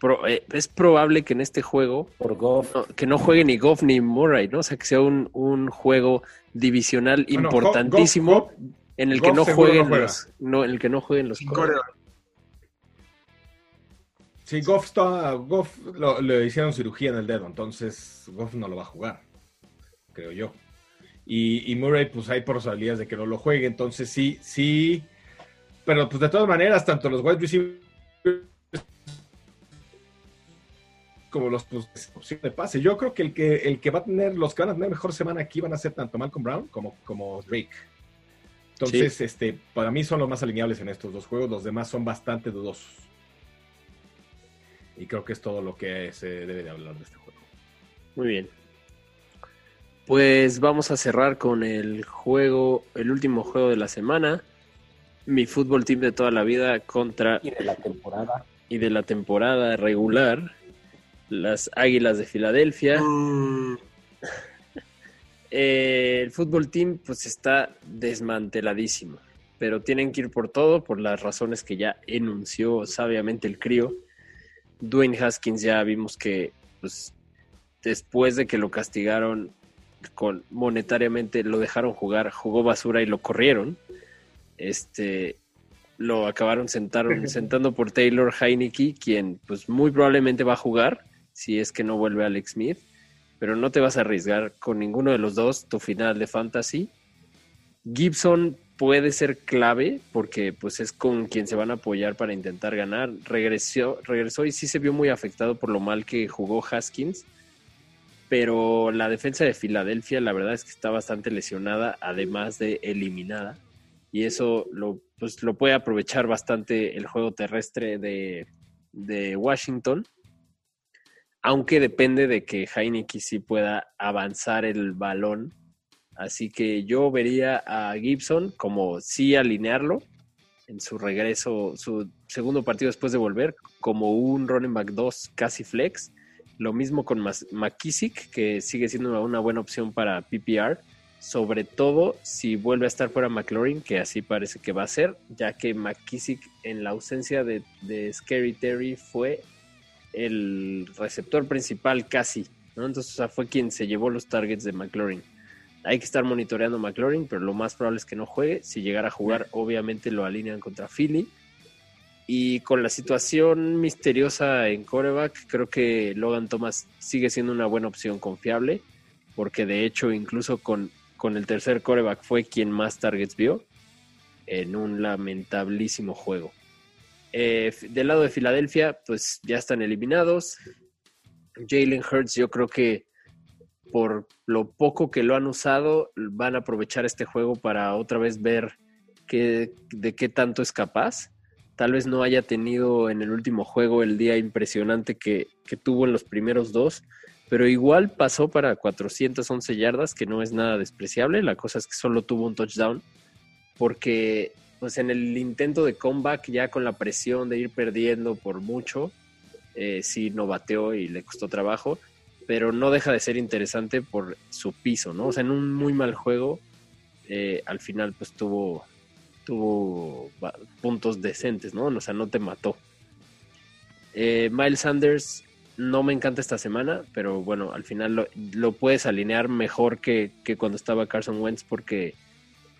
Pro- eh, es probable que en este juego Por Goff. no, que no juegue ni Goff ni Murray, ¿no? O sea, que sea un, un juego divisional Bueno, importantísimo Goff- Goff- en el que Goff no jueguen no los, no, en el que no jueguen los. Sí, Goff, está, Goff lo- le hicieron cirugía en el dedo, entonces Goff no lo va a jugar, creo yo. Y, y Murray, pues hay probabilidades de que no lo juegue, entonces sí, sí. Pero pues de todas maneras, tanto los wide receivers como los pues, opción de pase. Yo creo que el que el que va a tener, los que van a tener mejor semana aquí van a ser tanto Malcolm Brown como, como Drake. Entonces, este, para mí son los más alineables en estos dos juegos, los demás son bastante dudosos. Y creo que es todo lo que se debe de hablar de este juego. Muy bien. Pues vamos a cerrar con el juego, el último juego de la semana. Mi fútbol team de toda la vida contra Y de la temporada. y de la temporada regular, las Águilas de Filadelfia. Mm, [laughs] Eh, el fútbol team pues está desmanteladísimo, pero tienen que ir por todo por las razones que ya enunció sabiamente el crío. Dwayne Haskins ya vimos que pues, después de que lo castigaron con monetariamente lo dejaron jugar, jugó basura y lo corrieron. Este lo acabaron sentaron, [laughs] sentando por Taylor Heineke, quien pues muy probablemente va a jugar si es que no vuelve Alex Smith pero no te vas a arriesgar con ninguno de los dos tu final de fantasy. Gibson puede ser clave porque pues es con quien se van a apoyar para intentar ganar. Regresó, regresó y sí se vio muy afectado por lo mal que jugó Haskins. Pero la defensa de Filadelfia, la verdad es que está bastante lesionada, además de eliminada. Y eso lo, pues, lo puede aprovechar bastante el juego terrestre de, de Washington. Aunque depende de que Heineken sí pueda avanzar el balón. Así que yo vería a Gibson como sí alinearlo en su regreso, su segundo partido después de volver, como un running back 2 casi flex. Lo mismo con McKissick, que sigue siendo una buena opción para PPR, sobre todo si vuelve a estar fuera McLaurin, que así parece que va a ser, ya que McKissick en la ausencia de, de Scary Terry fue el receptor principal casi, ¿no? Entonces fue quien se llevó los targets de McLaurin. Hay que estar monitoreando a McLaurin, pero lo más probable es que no juegue. Si llegara a jugar, obviamente lo alinean contra Philly. Y con la situación misteriosa en coreback, creo que Logan Thomas sigue siendo una buena opción confiable, porque de hecho incluso con, con el tercer coreback fue quien más targets vio en un lamentablísimo juego. Eh, del lado de Filadelfia, pues ya están eliminados. Jalen Hurts, yo creo que por lo poco que lo han usado, van a aprovechar este juego para otra vez ver de qué tanto es capaz. Tal vez no haya tenido en el último juego el día impresionante que, que tuvo en los primeros dos, pero igual pasó para 411 yardas, que no es nada despreciable. La cosa es que solo tuvo un touchdown, porque pues en el intento de comeback, ya con la presión de ir perdiendo por mucho, eh, sí no bateó y le costó trabajo, pero no deja de ser interesante por su piso, ¿no? O sea, en un muy mal juego, eh, al final pues tuvo, tuvo puntos decentes, ¿no? O sea, no te mató. Eh, Miles Sanders no me encanta esta semana, pero bueno, al final lo, puedes alinear mejor que, que cuando estaba Carson Wentz porque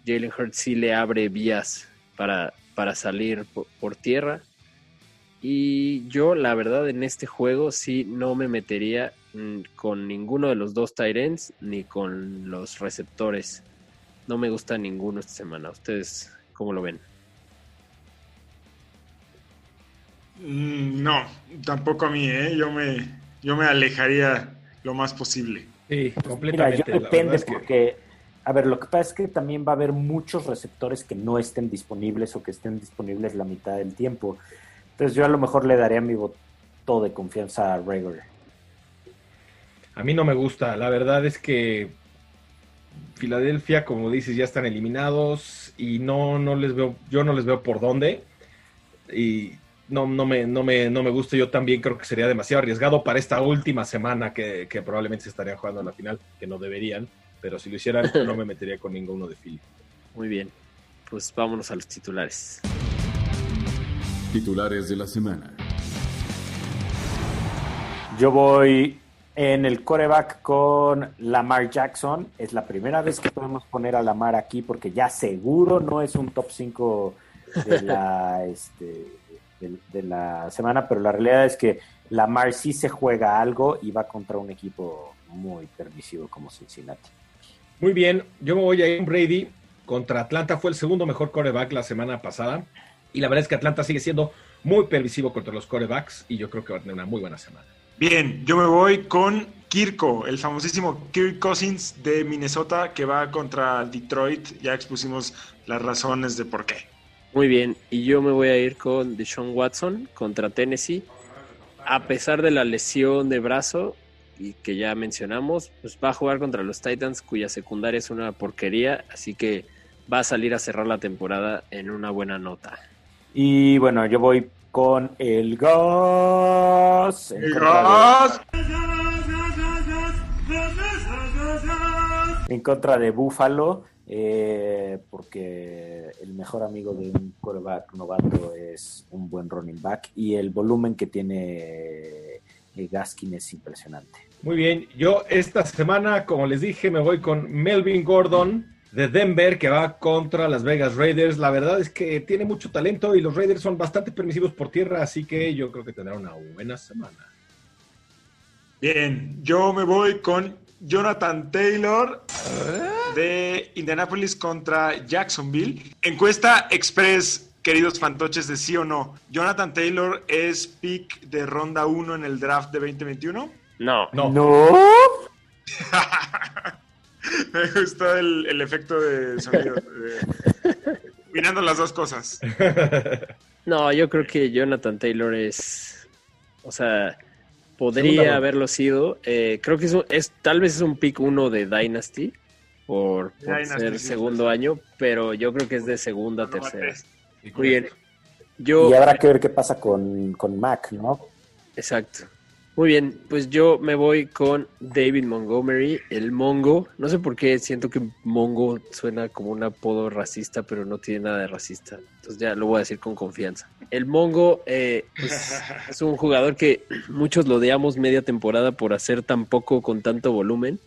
Jalen Hurts sí le abre vías para, para salir por, tierra. Y yo, la verdad, en este juego sí no me metería mm, con ninguno de los dos Tyrants ni con los receptores. No me gusta ninguno esta semana. ¿Ustedes cómo lo ven? Mm, no, tampoco a mí, ¿eh? Yo me, yo me alejaría lo más posible. Sí, completamente. Mira, yo depende porque a ver, lo que pasa es que también va a haber muchos receptores que no estén disponibles o que estén disponibles la mitad del tiempo. Entonces yo a lo mejor le daría mi voto de confianza a Rager. A mí no me gusta. La verdad es que Filadelfia, como dices, ya están eliminados y no, no les veo, yo no les veo por dónde. Y no, no, me, no, me, no me gusta. Yo también creo que sería demasiado arriesgado para esta última semana que, que probablemente se estarían jugando a la final, que no deberían pero si lo hicieran [laughs] no me metería con ninguno de Philly. Muy bien, pues vámonos a los titulares. Titulares de la semana. Yo voy en el coreback con Lamar Jackson. Es la primera vez que podemos poner a Lamar aquí porque ya seguro no es un top 5 de la, [laughs] este, de la semana, pero la realidad es que Lamar sí se juega algo y va contra un equipo muy permisivo como Cincinnati. Muy bien, yo me voy a ir Brady contra Atlanta. Fue el segundo mejor coreback la semana pasada. Y la verdad es que Atlanta sigue siendo muy permisivo contra los corebacks y yo creo que va a tener una muy buena semana. Bien, yo me voy con Kirko, el famosísimo Kirk Cousins de Minnesota que va contra Detroit. Ya expusimos las razones de por qué. Muy bien, y yo me voy a ir con Deshaun Watson contra Tennessee. A pesar de la lesión de brazo, y que ya mencionamos, pues va a jugar contra los Titans, cuya secundaria es una porquería, así que va a salir a cerrar la temporada en una buena nota. Y bueno, yo voy con el gas. El gas. En contra de Buffalo, eh, porque el mejor amigo de un quarterback novato es un buen running back y el volumen que tiene Gaskin es impresionante. Muy bien, yo esta semana, como les dije, me voy con Melvin Gordon de Denver, que va contra las Vegas Raiders. La verdad es que tiene mucho talento y los Raiders son bastante permisivos por tierra, así que yo creo que tendrá una buena semana. Bien, yo me voy con Jonathan Taylor de Indianapolis contra Jacksonville. Encuesta Express queridos fantoches, de sí o no. ¿Jonathan Taylor es pick de ronda 1 en el draft de 2021? No. No. [laughs] Me gustó el, efecto de sonido. mirando las dos cosas. [laughs] No, yo creo que Jonathan Taylor es. O sea, Podría Segunda haberlo sido. Eh, creo que es, un- es tal vez es un pick uno de Dynasty por, por Dynasty, ser sí, segundo sí. año, pero yo creo que es de segunda, No, tercera. Muy bien. Yo, Y habrá que ver qué pasa con, con Mac, ¿no? exacto. Muy bien, pues yo me voy con David Montgomery, el Mongo. No sé por qué siento que Mongo suena como un apodo racista, pero no tiene nada de racista. Entonces ya lo voy a decir con confianza. El Mongo eh, pues, [laughs] es un jugador que muchos lo odiamos media temporada por hacer tan poco con tanto volumen,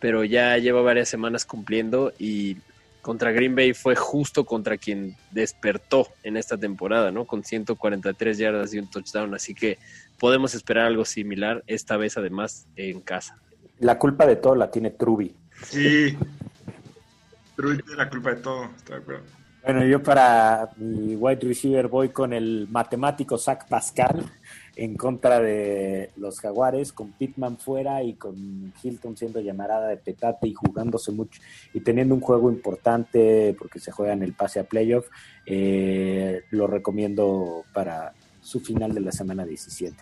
pero ya lleva varias semanas cumpliendo y contra Green Bay fue justo contra quien despertó en esta temporada, ¿no? Con 143 yardas y un touchdown, así que podemos esperar algo similar, esta vez además en casa. La culpa de todo la tiene Truby. Sí. Trudy tiene la culpa de todo, estoy de acuerdo. Bueno, yo para mi wide receiver voy con el matemático Zach Pascal en contra de los Jaguares, con Pittman fuera y con Hilton siendo llamarada de petate y jugándose mucho y teniendo un juego importante porque se juega en el pase a playoff. eh, lo recomiendo para su final de la semana 17.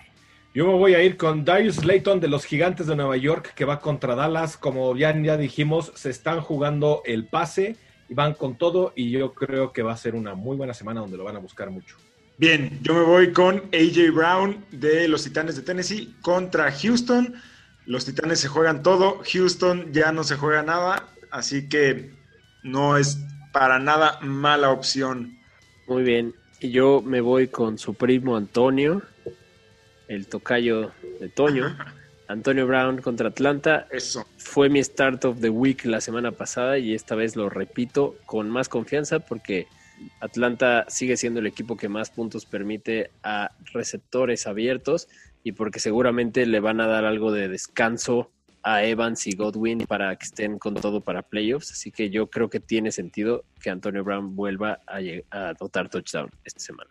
Yo me voy a ir con Darius Slayton de los Gigantes de Nueva York, que va contra Dallas. Como ya, ya dijimos, se están jugando el pase y van con todo. Y yo creo que va a ser una muy buena semana donde lo van a buscar mucho. Bien, yo me voy con AJ Brown de los Titanes de Tennessee contra Houston. Los Titanes se juegan todo, Houston ya no se juega nada, así que no es para nada mala opción. Muy bien, y yo me voy con su primo Antonio, el tocayo de Toño, [laughs] Antonio Brown contra Atlanta. Eso. Fue mi start of the week la semana pasada y esta vez lo repito con más confianza porque Atlanta sigue siendo el equipo que más puntos permite a receptores abiertos y porque seguramente le van a dar algo de descanso a Evans y Godwin para que estén con todo para playoffs. Así que yo creo que tiene sentido que Antonio Brown vuelva a, a anotar touchdown esta semana.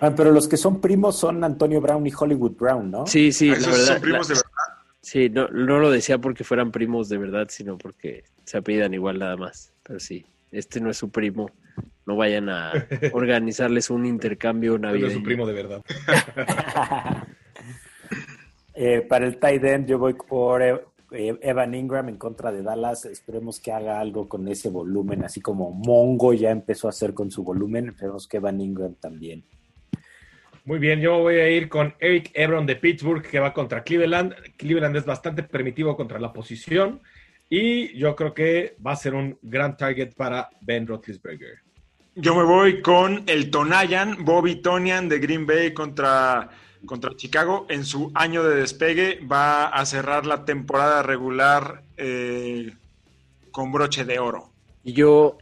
Ah, pero los que son primos son Antonio Brown y Hollywood Brown, ¿no? Sí, sí, la Esos verdad. son primos la- de verdad. Sí, no, no lo decía porque fueran primos de verdad, sino porque se apellidan igual nada más. Pero sí, este no es su primo. No vayan a [laughs] organizarles un intercambio Él es navideño. su primo de verdad. [laughs] Eh, para el tight end yo voy por Evan Ingram en contra de Dallas. Esperemos que haga algo con ese volumen, así como Mongo ya empezó a hacer con su volumen. Esperemos que Evan Ingram también. Muy bien, yo voy a ir con Eric Ebron de Pittsburgh, que va contra Cleveland. Cleveland es bastante permitivo contra la posición. Y yo creo que va a ser un gran target para Ben Roethlisberger. Yo me voy con el Tonayan, Bobby Tonian de Green Bay contra, contra Chicago. En su año de despegue va a cerrar la temporada regular eh, con broche de oro. Y yo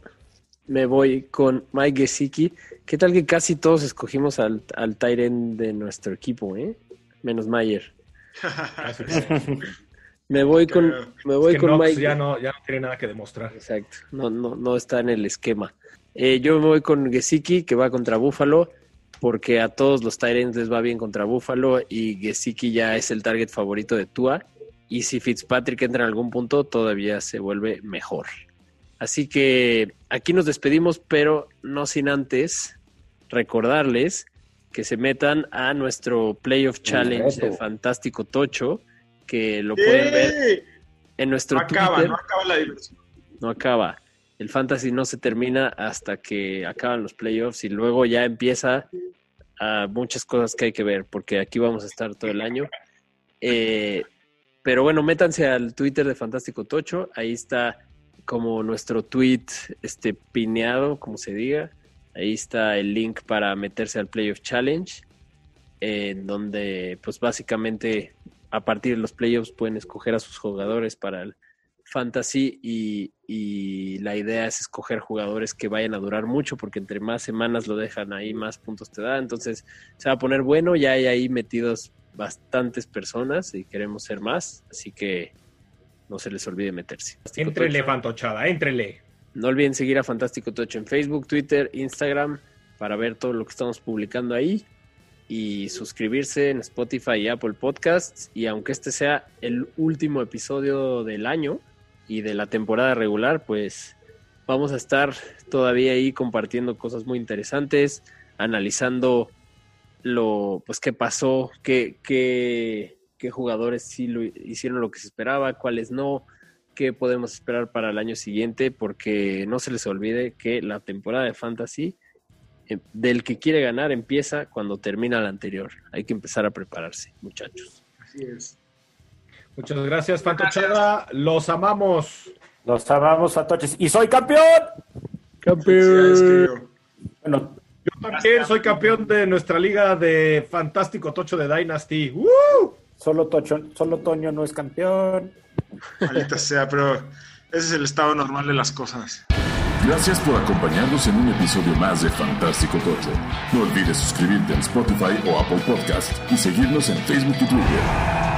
me voy con Mike Gesicki. ¿Qué tal que casi todos escogimos al, al end de nuestro equipo, eh? Menos Mayer. Me [laughs] voy con, me voy Es que con Knox Mike. ya no, ya no tiene nada que demostrar. Exacto, no, no, no está en el esquema. Eh, yo me voy con Gesicki, que va contra Buffalo, porque a todos los Tyrants les va bien contra Buffalo y Gesicki ya es el target favorito de Tua. Y si Fitzpatrick entra en algún punto, todavía se vuelve mejor. Así que aquí nos despedimos, pero no sin antes recordarles que se metan a nuestro Playoff Challenge de. Fantástico Tocho, que lo pueden ver ¡Eh! en nuestro No acaba, Twitter no acaba la diversión. no acaba. El fantasy no se termina hasta que acaban los playoffs y luego ya empieza a muchas cosas que hay que ver, porque aquí vamos a estar todo el año. Eh, pero bueno, métanse al Twitter de Fantástico Tocho, ahí está como nuestro tweet este pineado, como se diga. Ahí está el link para meterse al Playoff Challenge, en donde pues básicamente a partir de los playoffs pueden escoger a sus jugadores para el fantasy y, y la idea es escoger jugadores que vayan a durar mucho porque entre más semanas lo dejan ahí, más puntos te da. Entonces se va a poner bueno, ya hay ahí metidos bastantes personas y queremos ser más, así que no se les olvide meterse. Entrele, Tocho. fantochada, entrele. No olviden seguir a Fantástico Tocho en Facebook, Twitter, Instagram para ver todo lo que estamos publicando ahí y suscribirse en Spotify y Apple Podcasts. Y aunque este sea el último episodio del año y de la temporada regular, pues vamos a estar todavía ahí compartiendo cosas muy interesantes, analizando lo, pues qué pasó, qué, qué, qué jugadores sí lo hicieron lo que se esperaba, cuáles no, qué podemos esperar para el año siguiente, porque no se les olvide que la temporada de Fantasy eh, del que quiere ganar empieza cuando termina la anterior. Hay que empezar a prepararse, muchachos. Así es. Muchas gracias, Fantochada. Los amamos. Los amamos, Fantoches. ¡Y soy campeón! Querido. Bueno, Yo también soy campeón de nuestra liga de Fantástico Tocho de Dynasty. ¡Woo! Solo, Tocho, solo Toño no es campeón. Maldita sea, pero ese es el estado normal de las cosas. Gracias por acompañarnos en un episodio más de Fantástico Tocho. No olvides suscribirte en Spotify o Apple Podcast y seguirnos en Facebook y Twitter.